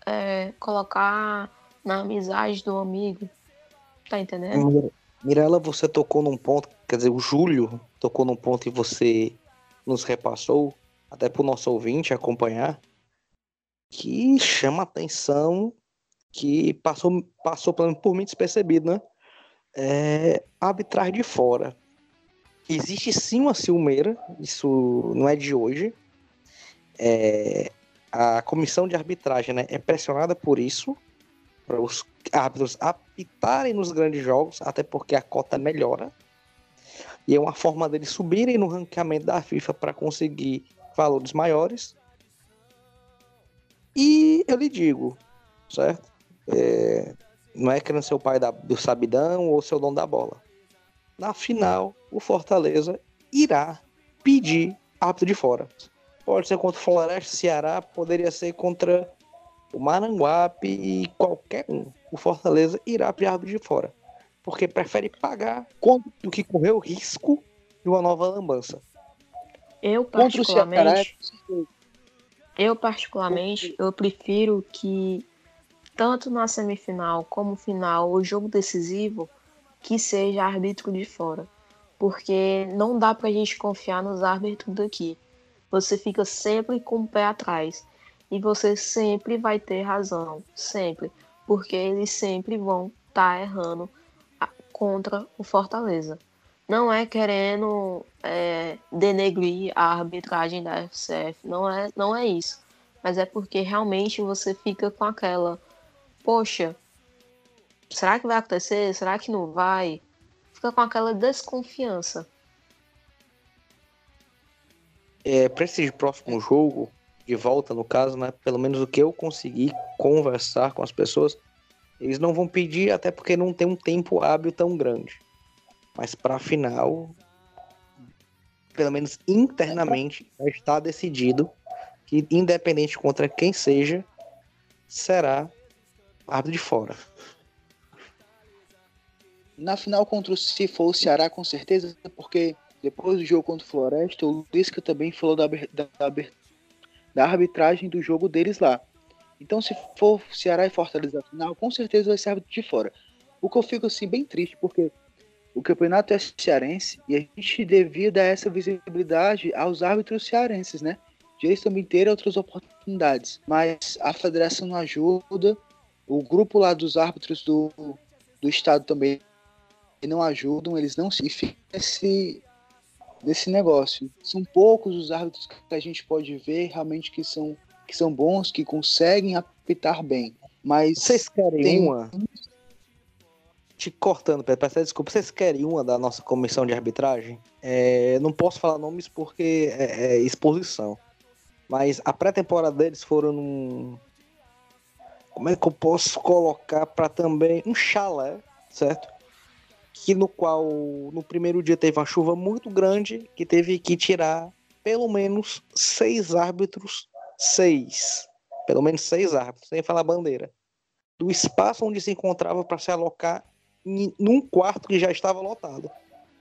é, colocar na amizade do amigo? Tá entendendo? Mirela, você tocou num ponto, quer dizer, o Júlio tocou num ponto e você nos repassou, até para o nosso ouvinte acompanhar, que chama atenção, que passou, passou por mim despercebido, né? É a arbitragem de fora. Existe sim uma ciumeira, isso não é de hoje. É, a comissão de arbitragem né, é pressionada por isso, para os árbitros apitarem nos grandes jogos, até porque a cota melhora. E é uma forma deles subirem no ranqueamento da FIFA para conseguir valores maiores. E eu lhe digo, certo? É, não é querendo ser o pai da, do sabidão ou ser o dono da bola. Na final, o Fortaleza irá pedir árbitro de fora. Pode ser contra o Floresta, Ceará, poderia ser contra o Maranguape e qualquer um. O Fortaleza irá pedir árbitro de fora. Porque prefere pagar do que correr o risco de uma nova lambança. Eu particularmente, eu particularmente, eu prefiro que tanto na semifinal como final, o jogo decisivo, que seja árbitro de fora, porque não dá pra gente confiar nos árbitros daqui. Você fica sempre com o pé atrás. E você sempre vai ter razão, sempre, porque eles sempre vão estar tá errando contra o Fortaleza. Não é querendo é, denegrir a arbitragem da FCF, não é, não é isso. Mas é porque realmente você fica com aquela, poxa, será que vai acontecer? Será que não vai? Fica com aquela desconfiança. É, para esse próximo jogo, de volta no caso, né? Pelo menos o que eu consegui conversar com as pessoas, eles não vão pedir, até porque não tem um tempo hábil tão grande. Mas para a final, pelo menos internamente, já está decidido que, independente contra quem seja, será árbitro de fora. Na final contra o se for o Ceará, com certeza, porque depois do jogo contra o Floresta, o Lisca também falou da, da, da arbitragem do jogo deles lá. Então, se for Ceará e Fortaleza final, com certeza vai ser árbitro de fora. O que eu fico assim bem triste, porque o campeonato é cearense e a gente devia dar essa visibilidade aos árbitros cearenses, né? De eles também terem outras oportunidades. Mas a federação não ajuda, o grupo lá dos árbitros do, do estado também não ajudam, eles não se ficam nesse, nesse negócio. São poucos os árbitros que a gente pode ver realmente que são, que são bons, que conseguem apitar bem. Mas vocês querem tem... uma? te cortando, Pedro, peço desculpa. Vocês querem uma da nossa comissão de arbitragem? É, não posso falar nomes porque é, é exposição. Mas a pré-temporada deles foram num. Como é que eu posso colocar para também. Um chalé, certo? Que no qual no primeiro dia teve uma chuva muito grande que teve que tirar pelo menos seis árbitros. Seis. Pelo menos seis árbitros, sem falar bandeira. Do espaço onde se encontrava para se alocar num quarto que já estava lotado.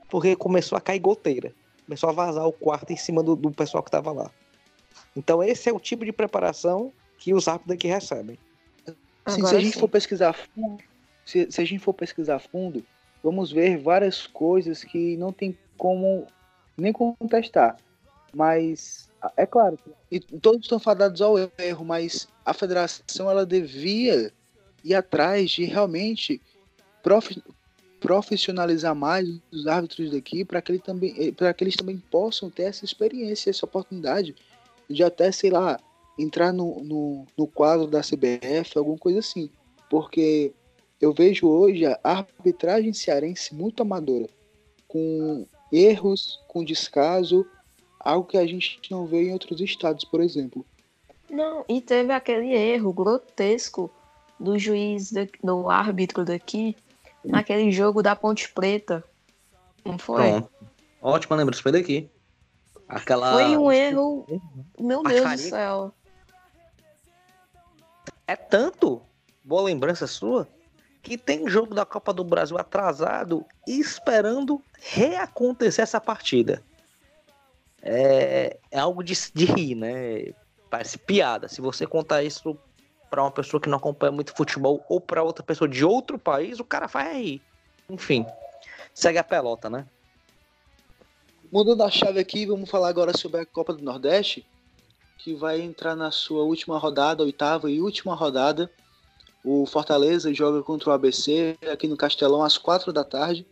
Porque começou a cair goteira. Começou a vazar o quarto em cima do, do pessoal que estava lá. Então esse é o tipo de preparação que os árbitros aqui recebem. Se a gente sim. for pesquisar fundo, se, se a gente for pesquisar fundo, vamos ver várias coisas que não tem como nem contestar. Mas é claro, e todos estão fadados ao erro, mas a federação ela devia ir atrás de realmente prof, profissionalizar mais os árbitros daqui para que, ele também, eh, que eles também possam ter essa experiência, essa oportunidade de até, sei lá, entrar no, no, no quadro da CBF, alguma coisa assim. Porque eu vejo hoje a arbitragem cearense muito amadora, com erros, com descaso, algo que a gente não vê em outros estados, por exemplo. Não, e teve aquele erro grotesco do juiz, do árbitro daqui, naquele jogo da Ponte Preta. Não foi? Pronto. Ótima lembrança, foi daqui. Aquela... Foi um erro. Meu Deus do céu. É tanto boa lembrança sua que tem jogo da Copa do Brasil atrasado esperando reacontecer essa partida. É, é algo de, de rir, né? Parece piada. Se você contar isso para uma pessoa que não acompanha muito futebol ou para outra pessoa de outro país, o cara faz aí. Enfim, segue a pelota, né? Mudando a chave aqui, vamos falar agora sobre a Copa do Nordeste. Que vai entrar na sua última rodada, oitava e última rodada. O Fortaleza joga contra o ABC aqui no Castelão às quatro da tarde.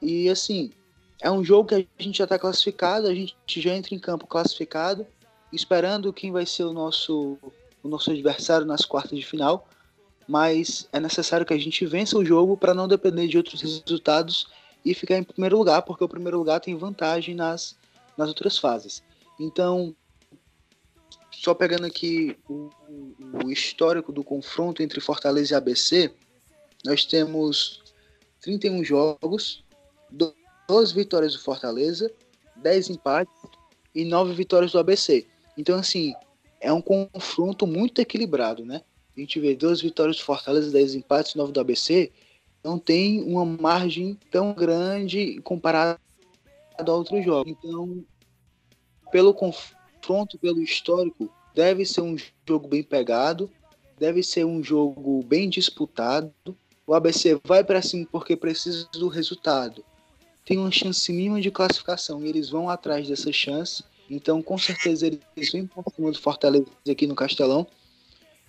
E assim, é um jogo que a gente já está classificado, a gente já entra em campo classificado, esperando quem vai ser o nosso, o nosso adversário nas quartas de final. Mas é necessário que a gente vença o jogo para não depender de outros resultados e ficar em primeiro lugar, porque o primeiro lugar tem vantagem nas, nas outras fases. Então, só pegando aqui o, o, histórico do confronto entre Fortaleza e ABC, nós temos 31 jogos, 12 vitórias do Fortaleza, 10 empates e 9 vitórias do ABC. Então, assim, é um confronto muito equilibrado, né? A gente vê 12 vitórias do Fortaleza, 10 empates e 9 do ABC. Não tem uma margem tão grande comparado a outros jogos. Então, pelo confronto confronto pelo histórico deve ser um jogo bem pegado, deve ser um jogo bem disputado. O ABC vai para cima porque precisa do resultado. Tem uma chance mínima de classificação e eles vão atrás dessa chance. Então, com certeza, eles vêm para cima do Fortaleza aqui no Castelão.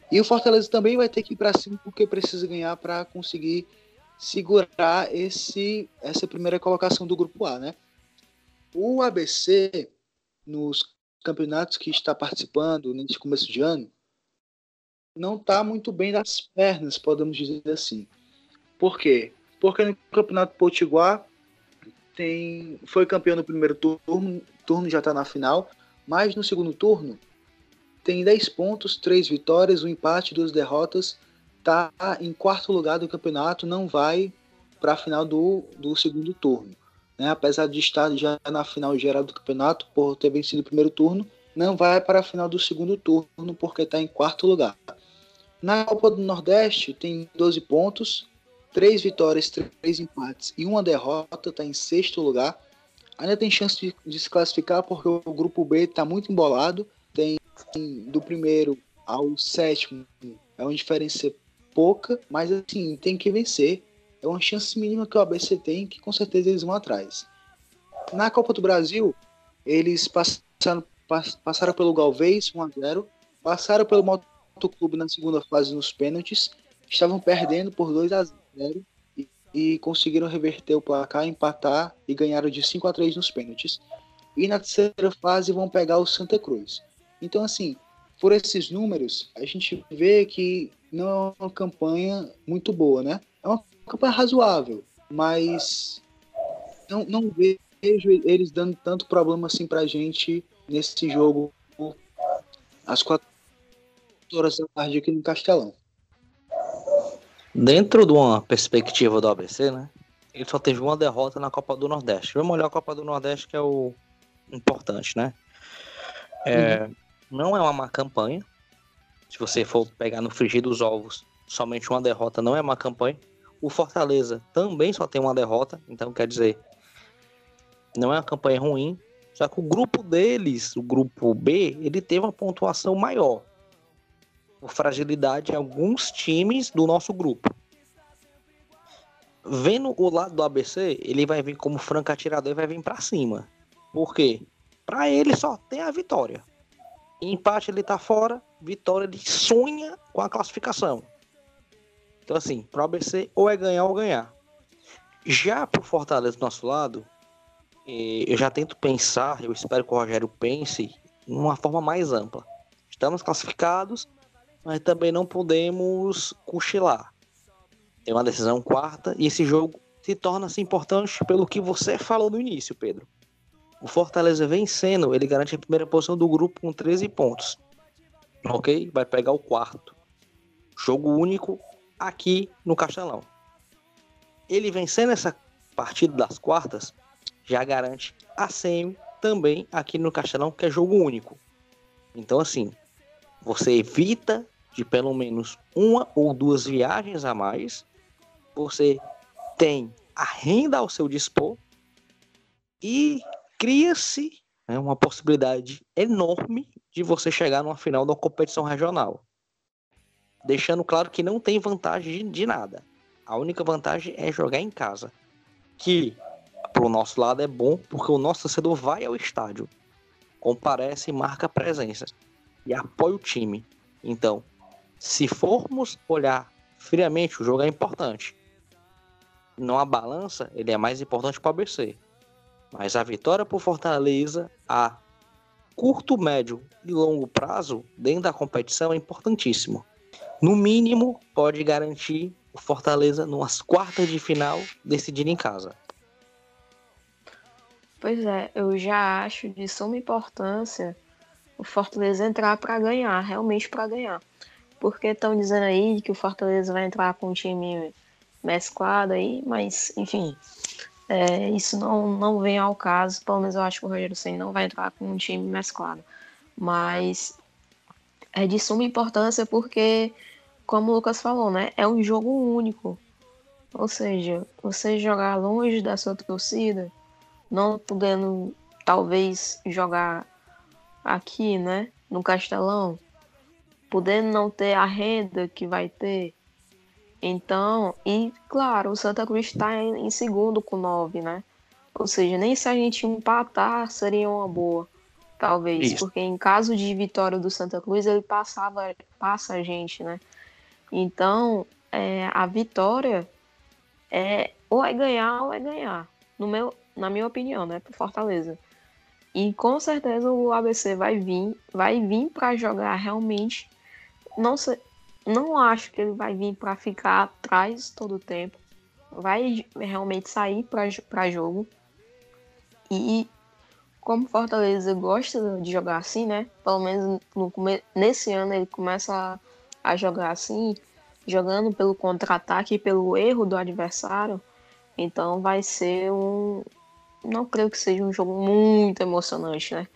E o Fortaleza também vai ter que ir para cima porque precisa ganhar para conseguir segurar esse, essa primeira colocação do grupo A, né? O ABC, nos campeonatos que está participando nesse começo de ano, não está muito bem das pernas, podemos dizer assim. Por quê? Porque no Campeonato Potiguar tem, foi campeão no primeiro turno, turno já está na final, mas no segundo turno tem 10 pontos, 3 vitórias, um empate, duas derrotas, está em quarto lugar do campeonato, não vai para a final do, do segundo turno né, apesar de estar já na final geral do campeonato por ter vencido o primeiro turno, não vai para a final do segundo turno porque está em quarto lugar. Na Copa do Nordeste tem 12 pontos, 3 vitórias, 3 empates e uma derrota, está em sexto lugar. Ainda tem chance de, de se classificar porque o grupo B está muito embolado. Tem do primeiro ao sétimo é uma diferença pouca, mas assim, tem que vencer é uma chance mínima que o ABC tem, que com certeza eles vão atrás. Na Copa do Brasil, eles passaram, passaram pelo Galvez 1x0, passaram pelo Motoclube na segunda fase nos pênaltis, estavam perdendo por 2 a 0 e, e conseguiram reverter o placar, empatar e ganharam de 5 a 3 nos pênaltis. E na terceira fase vão pegar o Santa Cruz. Então, assim, por esses números, a gente vê que não é uma campanha muito boa, né? É uma campanha razoável, mas não, não vejo eles dando tanto problema assim pra gente nesse jogo às quatro horas da tarde aqui no Castelão. Dentro de uma perspectiva do ABC, né? Ele só teve uma derrota na Copa do Nordeste. Vamos olhar a Copa do Nordeste, que é o importante, né? É, uhum. Não é uma má campanha. Se você for pegar no frigir dos ovos, somente uma derrota não é má campanha. O Fortaleza também só tem uma derrota, então quer dizer, não é uma campanha ruim. Só que o grupo deles, o grupo B, ele teve uma pontuação maior. Por fragilidade em alguns times do nosso grupo. Vendo o lado do ABC, ele vai vir como franco atirador e vai vir para cima. Por quê? Para ele só tem a vitória. Empate ele tá fora, vitória ele sonha com a classificação. Então, assim, pro ABC ou é ganhar ou ganhar. Já pro Fortaleza do nosso lado, eh, eu já tento pensar, eu espero que o Rogério pense, numa forma mais ampla. Estamos classificados, mas também não podemos cochilar. Tem uma decisão quarta e esse jogo se torna-se importante pelo que você falou no início, Pedro. O Fortaleza vencendo, ele garante a primeira posição do grupo com 13 pontos. Ok? Vai pegar o quarto. Jogo único aqui no Castelão. Ele vencendo essa partida das quartas, já garante a semi também aqui no Castelão, que é jogo único. Então, assim, você evita de pelo menos uma ou duas viagens a mais, você tem a renda ao seu dispor e cria-se né, uma possibilidade enorme de você chegar numa final da competição regional deixando claro que não tem vantagem de nada. A única vantagem é jogar em casa, que pro nosso lado é bom porque o nosso torcedor vai ao estádio. comparece, marca presença e apoia o time. Então, se formos olhar friamente, o jogo é importante. Não a balança, ele é mais importante para o ABC. Mas a vitória por Fortaleza a curto, médio e longo prazo dentro da competição é importantíssimo. No mínimo, pode garantir o Fortaleza numas quartas de final decidindo em casa. Pois é, eu já acho de suma importância o Fortaleza entrar para ganhar, realmente para ganhar. Porque estão dizendo aí que o Fortaleza vai entrar com um time mesclado aí, mas enfim, é, isso não, não vem ao caso. Pelo menos eu acho que o Rogério Senna não vai entrar com um time mesclado. Mas é de suma importância porque, como o Lucas falou, né? É um jogo único. Ou seja, você jogar longe da sua torcida, não podendo talvez jogar aqui, né? No Castelão, podendo não ter a renda que vai ter. Então, e claro, o Santa Cruz está em, em, segundo com nove, né? Ou seja, nem se a gente empatar seria uma boa, talvez, Isso. porque em caso de vitória do Santa Cruz ele passava, passa a gente, né? Então, é, a vitória é ou é ganhar ou é ganhar, no meu, na minha opinião, né? Pro Fortaleza. E com certeza o ABC vai vir, vai vir para jogar realmente. Não sei, não acho que ele vai vir para ficar atrás todo o tempo. Vai realmente sair para jogo. E como Fortaleza gosta de jogar assim, né? Pelo menos no, nesse ano ele começa a, a jogar assim, jogando pelo contra-ataque e pelo erro do adversário. Então vai ser um, não creio que seja um jogo muito emocionante, né?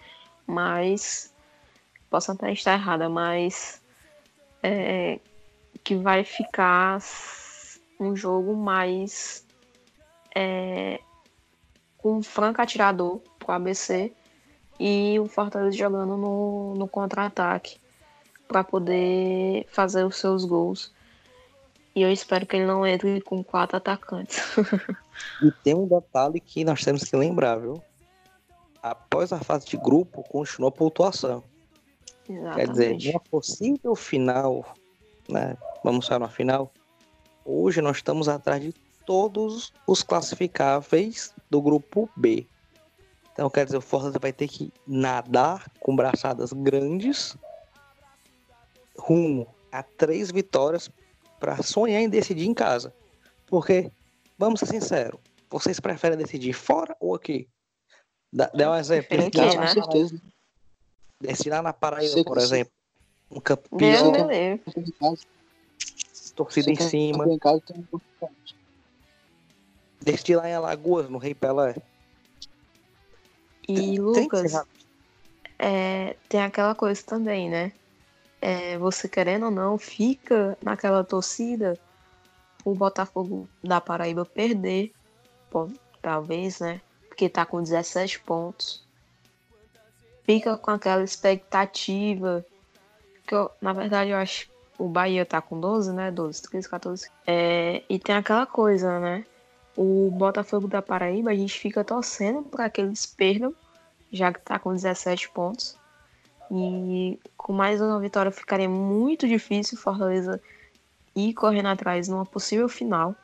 Mas posso até estar errada, mas é, que vai ficar um jogo mais é, com um franco atirador pro ABC e o Fortaleza jogando no, no contra-ataque para poder fazer os seus gols. E eu espero que ele não entre com quatro atacantes. e tem um detalhe que nós temos que lembrar, viu? Após a fase de grupo, continua a pontuação. Exatamente. Quer dizer, uma possível final, né? Vamos falar uma final. Hoje nós estamos atrás de todos os classificáveis do grupo B. Então, quer dizer, o Fortaleza vai ter que nadar com braçadas grandes rumo a três vitórias para sonhar em decidir em casa. Porque, vamos ser sinceros, vocês preferem decidir fora ou aqui? Dá, dá um exemplo. Aqui, né? Com certeza. Decidir lá na Paraíba, por exemplo. Um campeão. Torcida em cima. Decidir lá em Alagoas, no Rei Pelé. E, tem, Lucas, tem, é, tem aquela coisa também, né? é, você querendo ou não, fica naquela torcida o Botafogo da Paraíba perder, pô, talvez, né? Porque tá com 17 pontos. Fica com aquela expectativa. Que eu, na verdade, eu acho o Bahia tá com 12, né? 12, 13, 14. É, e tem aquela coisa, né? O Botafogo da Paraíba, a gente fica torcendo para que eles perdam, já que tá com 17 pontos. E com mais uma vitória ficaria muito difícil Fortaleza ir correndo atrás numa possível final.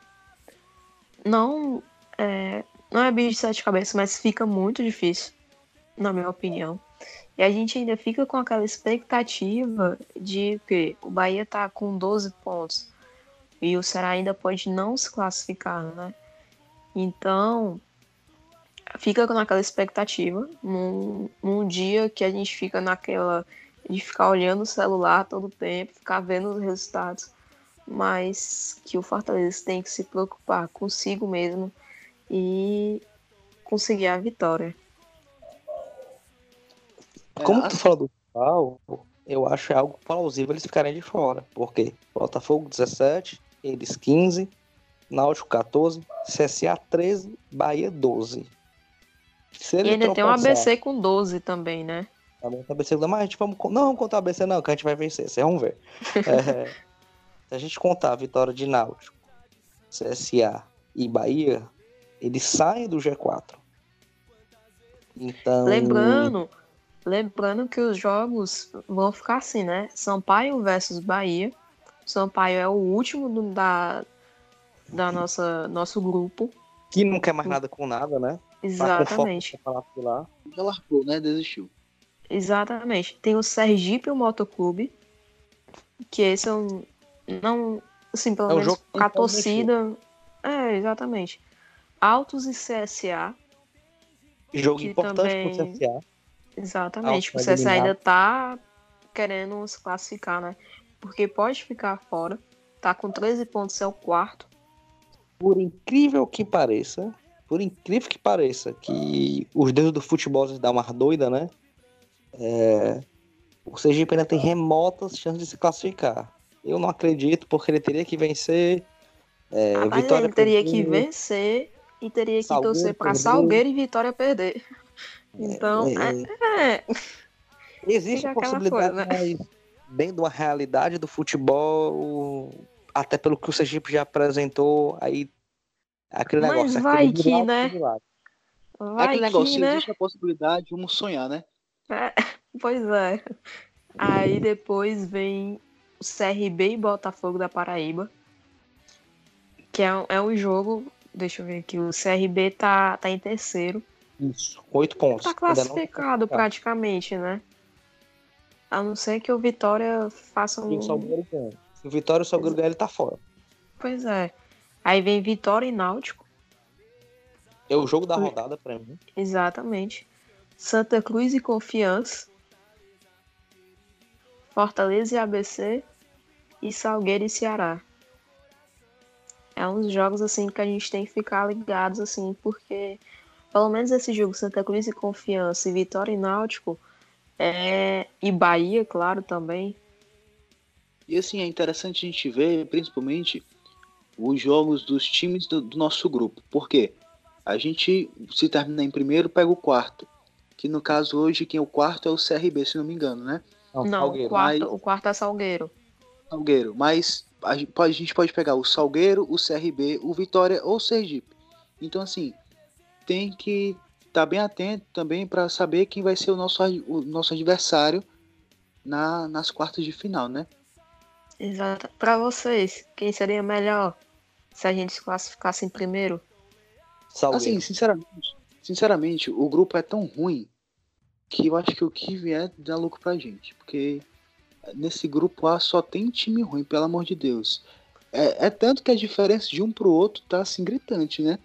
Não é, não é bicho de sete cabeças, mas fica muito difícil, na minha opinião. E a gente ainda fica com aquela expectativa de que o Bahia tá com 12 pontos e o Ceará ainda pode não se classificar, né? Então, fica com aquela expectativa num, num dia que a gente fica naquela de ficar olhando o celular todo o tempo, ficar vendo os resultados, mas que o Fortaleza tem que se preocupar consigo mesmo e conseguir a vitória. Como tu falou do Pau, eu acho algo plausível eles ficarem de fora, porque Botafogo 17, eles 15, Náutico 14, CSA 13, Bahia 12. Se ele e ainda tem um ABC com 12 também, né? Também tem ABC, mas a gente vamos, não vamos contar ABC não, que a gente vai vencer, vocês vão ver. é, se a gente contar a vitória de Náutico, CSA e Bahia, eles saem do G4. Então... Lembrando Lembrando que os jogos vão ficar assim, né? Sampaio versus Bahia. Sampaio é o último do, da, da nossa nosso grupo. Que não quer mais nada com nada, né? Exatamente. Tá lá. Já largou, né? Desistiu. Exatamente. Tem o Sergipe o Motoclube. Que esse é um. Não. Assim, pelo É menos jogo a torcida. É, exatamente. Altos e CSA. Jogo importante também- pro CSA. Exatamente. Alto o CSA ainda tá querendo se classificar, né? Porque pode ficar fora. Tá com 13 pontos, é o quarto. Por incrível que pareça, por incrível que pareça, que os deuses do futebol dão uma doida, né? É, o Sergipe ainda tem remotas chances de se classificar. Eu não acredito, porque ele teria que vencer. É, Ah, Vitória ele teria que vencer e teria que torcer perder. Salgueiro e Vitória perder. Então, é, é, Existe Fica a aquela possibilidade, coisa. mas dentro de uma realidade do futebol, até pelo que o Sergipe já apresentou, aí aquele Mas negócio. vai aquele que, lado, né? vai Aquele que, negócio, né? existe a possibilidade, vamos sonhar, né? É, pois é. Aí depois vem o CRB e Botafogo da Paraíba. Que é, um- é um jogo. Deixa eu ver aqui. O CRB tá, tá em terceiro. Isso, oito pontos. Tá Ainda não classificado praticamente, né? A não ser que o Vitória faça um. Se o Vitória e o Salgueiro ganhar, ele tá fora. Pois é. Aí vem Vitória e Náutico. É o jogo da rodada pra mim. Exatamente. Santa Cruz e Confiança. Fortaleza e ABC. E Salgueiro e Ceará. É uns jogos assim que a gente tem que ficar ligados assim, porque pelo menos esse jogo Santa Cruz e Confiança e Vitória e Náutico é e Bahia, claro, também. E assim, é interessante a gente ver, principalmente, os jogos dos times do, do nosso grupo. Por quê? A gente, se terminar em primeiro, pega o quarto. Que no caso hoje, quem é o quarto é o CRB, se não me engano, né? Não, Não, o quarto, mas- o quarto é Salgueiro. Salgueiro. Mas a gente, pode, a gente pode pegar o Salgueiro, o CRB, o Vitória ou o Sergipe. Então, assim, tem que estar bem atento também para saber quem vai ser o nosso, o nosso adversário na, nas quartas de final, né? Exato. Pra vocês, quem seria melhor se a gente se classificasse em primeiro? Salgueiro. Assim, sinceramente, sinceramente, o grupo é tão ruim que eu acho que o que vier dá lucro pra gente. Porque nesse grupo A só tem time ruim, pelo amor de Deus. É, é tanto que a diferença de um pro outro tá assim gritante, né?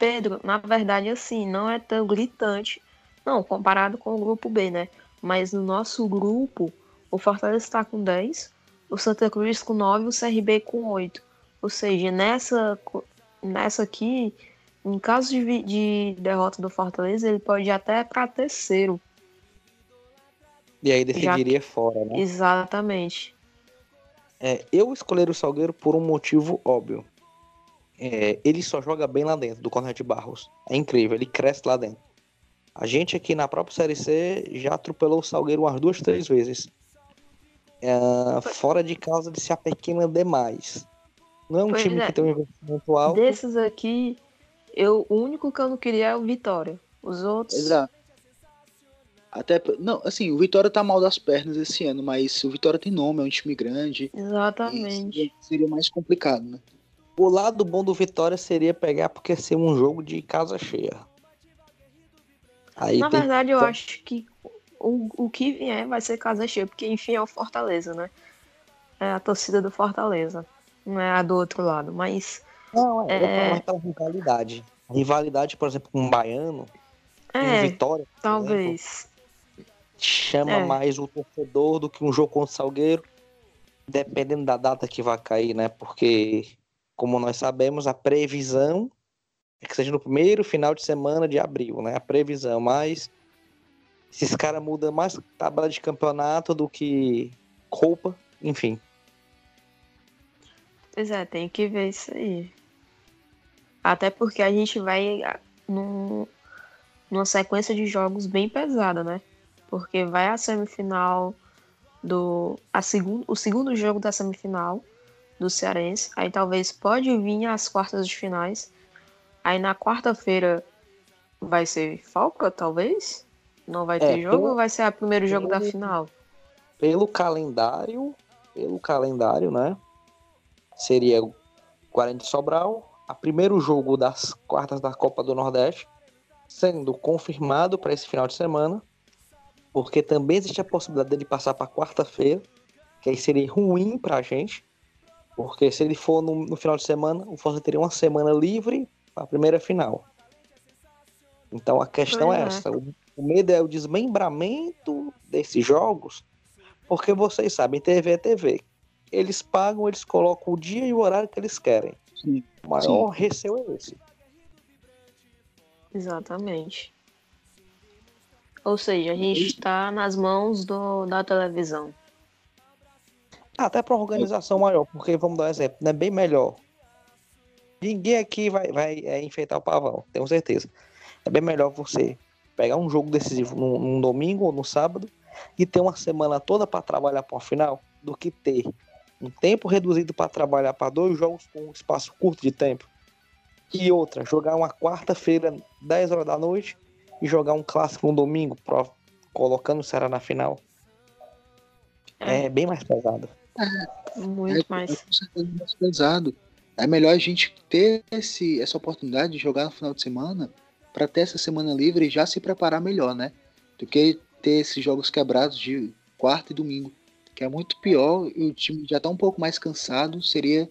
Pedro, na verdade, assim, não é tão gritante. Não, comparado com o grupo B, né? Mas no nosso grupo, o Fortaleza está com 10, o Santa Cruz com 9 e o CRB com 8. Ou seja, nessa, nessa aqui, em caso de, de derrota do Fortaleza, ele pode ir até para terceiro. E aí decidiria fora, né? Exatamente. É, eu escolher o Salgueiro por um motivo óbvio. É, ele só joga bem lá dentro do Cornet de Barros. É incrível, ele cresce lá dentro. A gente aqui na própria Série C já atropelou o Salgueiro umas duas, três vezes. É, fora de casa ele se apequena demais. Não é um Pois time é. que tem um investimento alto. Desses aqui, eu, o único que eu não queria é o Vitória. Os outros. Exato. Até, não, assim, o Vitória tá mal das pernas esse ano, mas o Vitória tem nome, é um time grande. Exatamente. Seria, mais complicado, né? O lado bom do Vitória seria pegar porque ser um jogo de casa cheia. Aí Na tem verdade, eu acho que o, o que vier vai ser casa cheia, porque enfim é o Fortaleza, né? É a torcida do Fortaleza, não é a do outro lado. Mas Não, é, É. rivalidade. Rivalidade, por exemplo, com um baiano, é, Vitória, por exemplo, talvez. chama É. mais o torcedor do que um jogo contra o Salgueiro, dependendo da data que vai cair, né? Porque, como nós sabemos, a previsão é que seja no primeiro final de semana de abril, né? A previsão, mas esses caras mudam mais tabela de campeonato do que roupa, enfim. Pois é, tem que ver isso aí. Até porque a gente vai num, numa sequência de jogos bem pesada, né? Porque vai a semifinal do. A segun, o segundo jogo da semifinal do Cearense. Aí talvez pode vir as quartas de finais. Aí na quarta-feira vai ser Falca, talvez? Não vai ter É, jogo pelo- ou vai ser o primeiro jogo da pelo- final? Pelo calendário, pelo calendário, né? Seria o Guarani de Sobral, a primeiro jogo das quartas da Copa do Nordeste, sendo confirmado para esse final de semana, porque também existe a possibilidade dele passar para quarta-feira, que aí seria ruim para a gente, porque se ele for no, no final de semana, o Força teria uma semana livre para a primeira final. Então a questão é é. essa: o, o medo é o desmembramento desses jogos, porque vocês sabem, TV é TV. Eles pagam, eles colocam o dia e o horário que eles querem. Sim. O maior receio é esse. Exatamente. Ou seja, a gente está nas mãos do, da televisão. Até para organização maior, porque vamos dar um exemplo, é bem melhor. Ninguém aqui vai, vai é, enfeitar o pavão, tenho certeza. É bem melhor você pegar um jogo decisivo num, num domingo ou no sábado e ter uma semana toda para trabalhar para uma final do que ter um tempo reduzido para trabalhar para dois jogos com um espaço curto de tempo. E outra, jogar uma quarta-feira, 10 horas da noite, e jogar um clássico no domingo, pro- colocando o Ceará na final. É bem mais pesado. Muito é, mais. é com certeza mais pesado. É melhor a gente ter esse, essa oportunidade de jogar no final de semana para ter essa semana livre e já se preparar melhor, né? Do que ter esses jogos quebrados de quarta e domingo, que é muito pior e o time já tá um pouco mais cansado, seria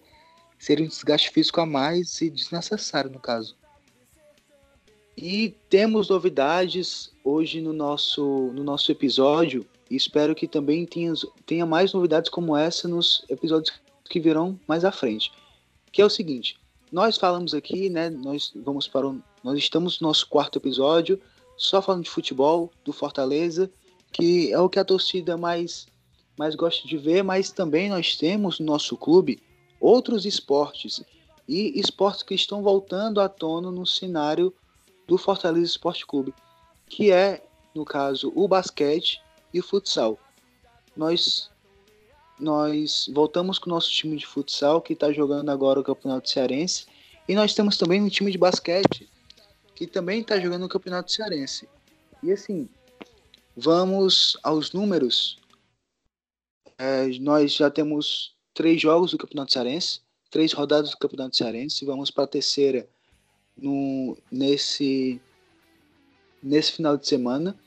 seria um desgaste físico a mais e desnecessário no caso. E temos novidades hoje no nosso no nosso episódio e espero que também tenha, tenha mais novidades como essa nos episódios que virão mais à frente. Que é o seguinte, nós falamos aqui, né? Nós vamos para o, nós estamos no nosso quarto episódio, só falando de futebol, do Fortaleza, que é o que a torcida mais mais gosta de ver, mas também nós temos no nosso clube outros esportes e esportes que estão voltando à tona no cenário do Fortaleza Esporte Clube, que é, no caso, o basquete e o futsal. Nós nós voltamos com o nosso time de futsal que está jogando agora o Campeonato Cearense e nós temos também um time de basquete que também está jogando o Campeonato Cearense. E assim, vamos aos números. É, nós já temos três jogos do Campeonato Cearense, três rodadas do Campeonato Cearense. Vamos para a terceira no, nesse nesse final de semana.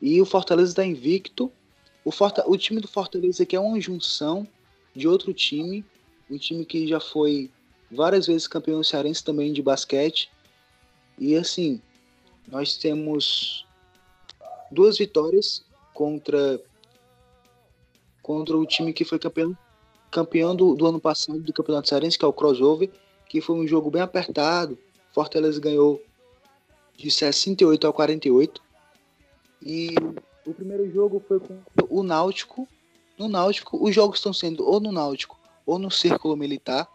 E o Fortaleza está invicto. O, Forta, o time do Fortaleza aqui é uma junção de outro time, um time que já foi várias vezes campeão cearense também de basquete. E assim, nós temos duas vitórias contra contra o time que foi campeão campeão do, do ano passado do Campeonato Cearense, que é o Crossover, que foi um jogo bem apertado. Fortaleza ganhou de 68 a 48. E o primeiro jogo foi com o Náutico. No Náutico, os jogos estão sendo ou no Náutico ou no Círculo Militar.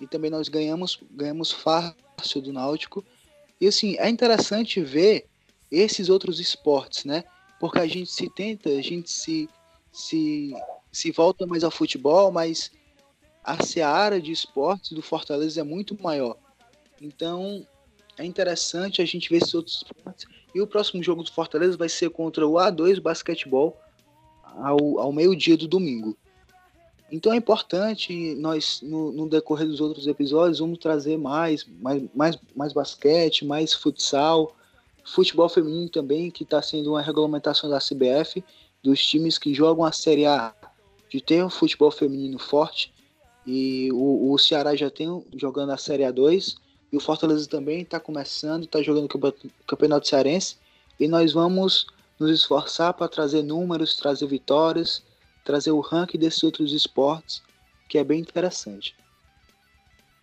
E também nós ganhamos, ganhamos fácil do Náutico. E assim, é interessante ver esses outros esportes, né? Porque a gente se tenta, a gente se, se, se volta mais ao futebol, mas a seara de esportes do Fortaleza é muito maior. Então, é interessante a gente ver esses outros esportes. E o próximo jogo do Fortaleza vai ser contra o A2 Basquetebol ao, ao meio-dia do domingo. Então é importante nós, no, no, decorrer dos outros episódios, vamos trazer mais, mais, mais, mais basquete, mais futsal, futebol feminino também, que está sendo uma regulamentação da CBF, dos times que jogam a Série A, de ter um futebol feminino forte. E o, o Ceará já tem jogando a Série A2, e o Fortaleza também está começando, está jogando o Campeonato Cearense. E nós vamos nos esforçar para trazer números, trazer vitórias, trazer o ranking desses outros esportes, que é bem interessante.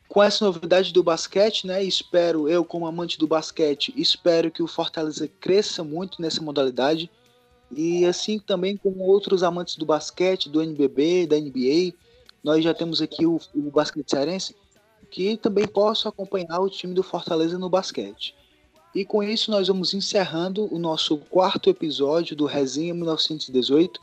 Com essa novidade do basquete, né, espero, eu como amante do basquete, espero que o Fortaleza cresça muito nessa modalidade. E assim também com outros amantes do basquete, do NBB, da NBA, nós já temos aqui o, o basquete cearense, que também posso acompanhar o time do Fortaleza no basquete. E com isso nós vamos encerrando o nosso quarto episódio do Resenha 1918.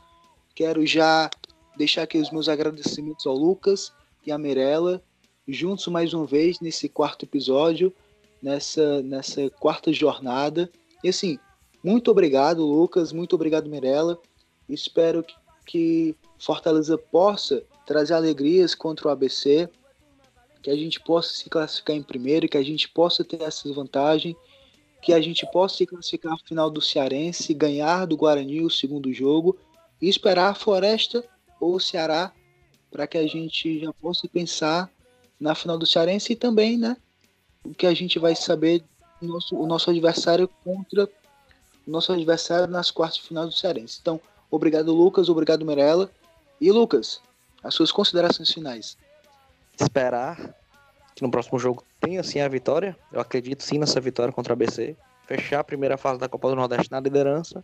Quero já deixar aqui os meus agradecimentos ao Lucas e à Mirella, juntos mais uma vez nesse quarto episódio, nessa, nessa quarta jornada. E assim, Muito obrigado, Lucas. Muito obrigado, Mirella. Espero que Fortaleza possa trazer alegrias contra o ABC, que a gente possa se classificar em primeiro, que a gente possa ter essa vantagem, que a gente possa se classificar no final do Cearense, ganhar do Guarani o segundo jogo e esperar a Floresta ou o Ceará para que a gente já possa pensar na final do Cearense e também, né, o que a gente vai saber nosso, o nosso adversário contra o nosso adversário nas quartas de final do Cearense. Então, obrigado, Lucas, obrigado, Mirella. E, Lucas, as suas considerações finais. Esperar que no próximo jogo tenha sim a vitória. Eu acredito sim nessa vitória contra a BC. Fechar a primeira fase da Copa do Nordeste na liderança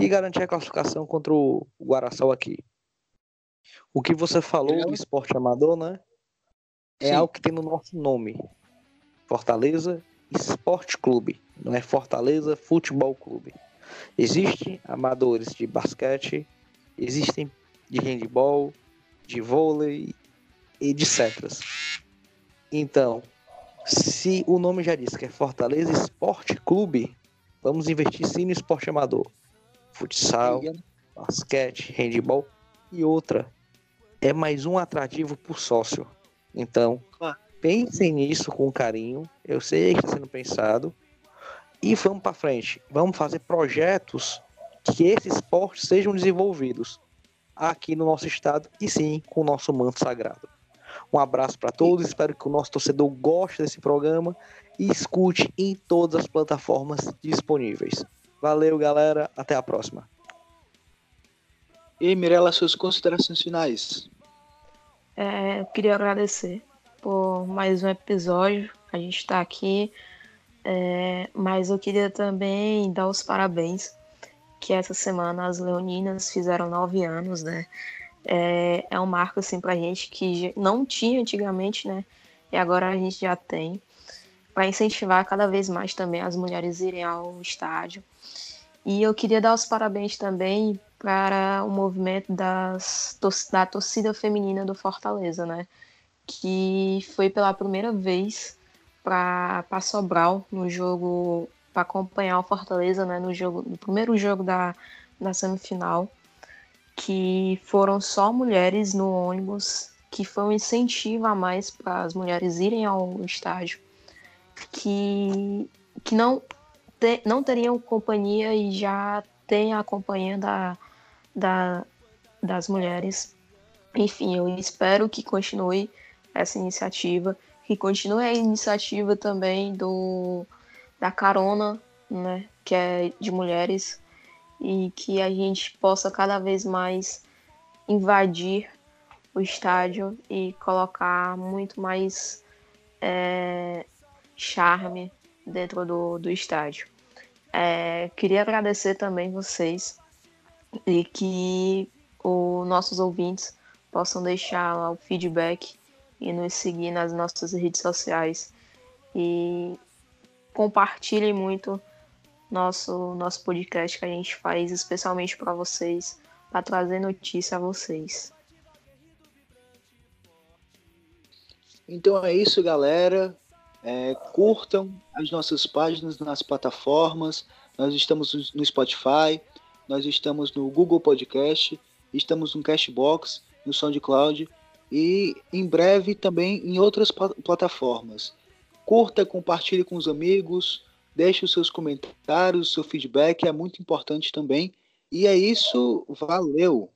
e garantir a classificação contra o Guaraçal aqui. O que você falou do esporte amador, né? É sim. algo que tem no nosso nome. Fortaleza Esporte Clube, não é Fortaleza Futebol Clube. Existem amadores de basquete, existem de handball, de vôlei e de setras. Então, se o nome já diz que é Fortaleza Esporte Clube, vamos investir sim no esporte amador. Futsal, basquete, handball e outra. É mais um atrativo por sócio. Então, pensem nisso com carinho. Eu sei que está sendo pensado. E vamos para frente. Vamos fazer projetos que esses esportes sejam desenvolvidos aqui no nosso estado e sim com o nosso manto sagrado. Um abraço para todos, espero que o nosso torcedor goste desse programa e escute em todas as plataformas disponíveis. Valeu, galera, até a próxima. E Mirella, suas considerações finais. É, queria agradecer por mais um episódio. A gente está aqui, é, mas eu queria também dar os parabéns que essa semana as Leoninas fizeram nove anos, né? É, é um marco assim pra gente que não tinha antigamente, né? E agora a gente já tem. Para incentivar cada vez mais também as mulheres irem ao estádio. E eu queria dar os parabéns também para o movimento das, da torcida feminina do Fortaleza, né? Que foi pela primeira vez para Sobral no jogo para acompanhar o Fortaleza né, no, jogo, no primeiro jogo da, da semifinal, que foram só mulheres no ônibus, que foi um incentivo a mais para as mulheres irem ao estádio, que, que não, te, não teriam companhia e já tem a companhia da, da, das mulheres. Enfim, eu espero que continue essa iniciativa, que continue a iniciativa também do da carona, né, que é de mulheres, e que a gente possa cada vez mais invadir o estádio e colocar muito mais é, charme dentro do, do estádio. É, queria agradecer também vocês e que os nossos ouvintes possam deixar o feedback e nos seguir nas nossas redes sociais. E compartilhem muito nosso nosso podcast que a gente faz especialmente para vocês, para trazer notícia a vocês. Então é isso, galera. É, curtam as nossas páginas nas plataformas. Nós estamos no Spotify, nós estamos no Google Podcast, estamos no Cashbox, no SoundCloud e em breve também em outras plataformas. Curta, compartilhe com os amigos, deixe os seus comentários, o seu feedback, é muito importante também. E é isso, valeu!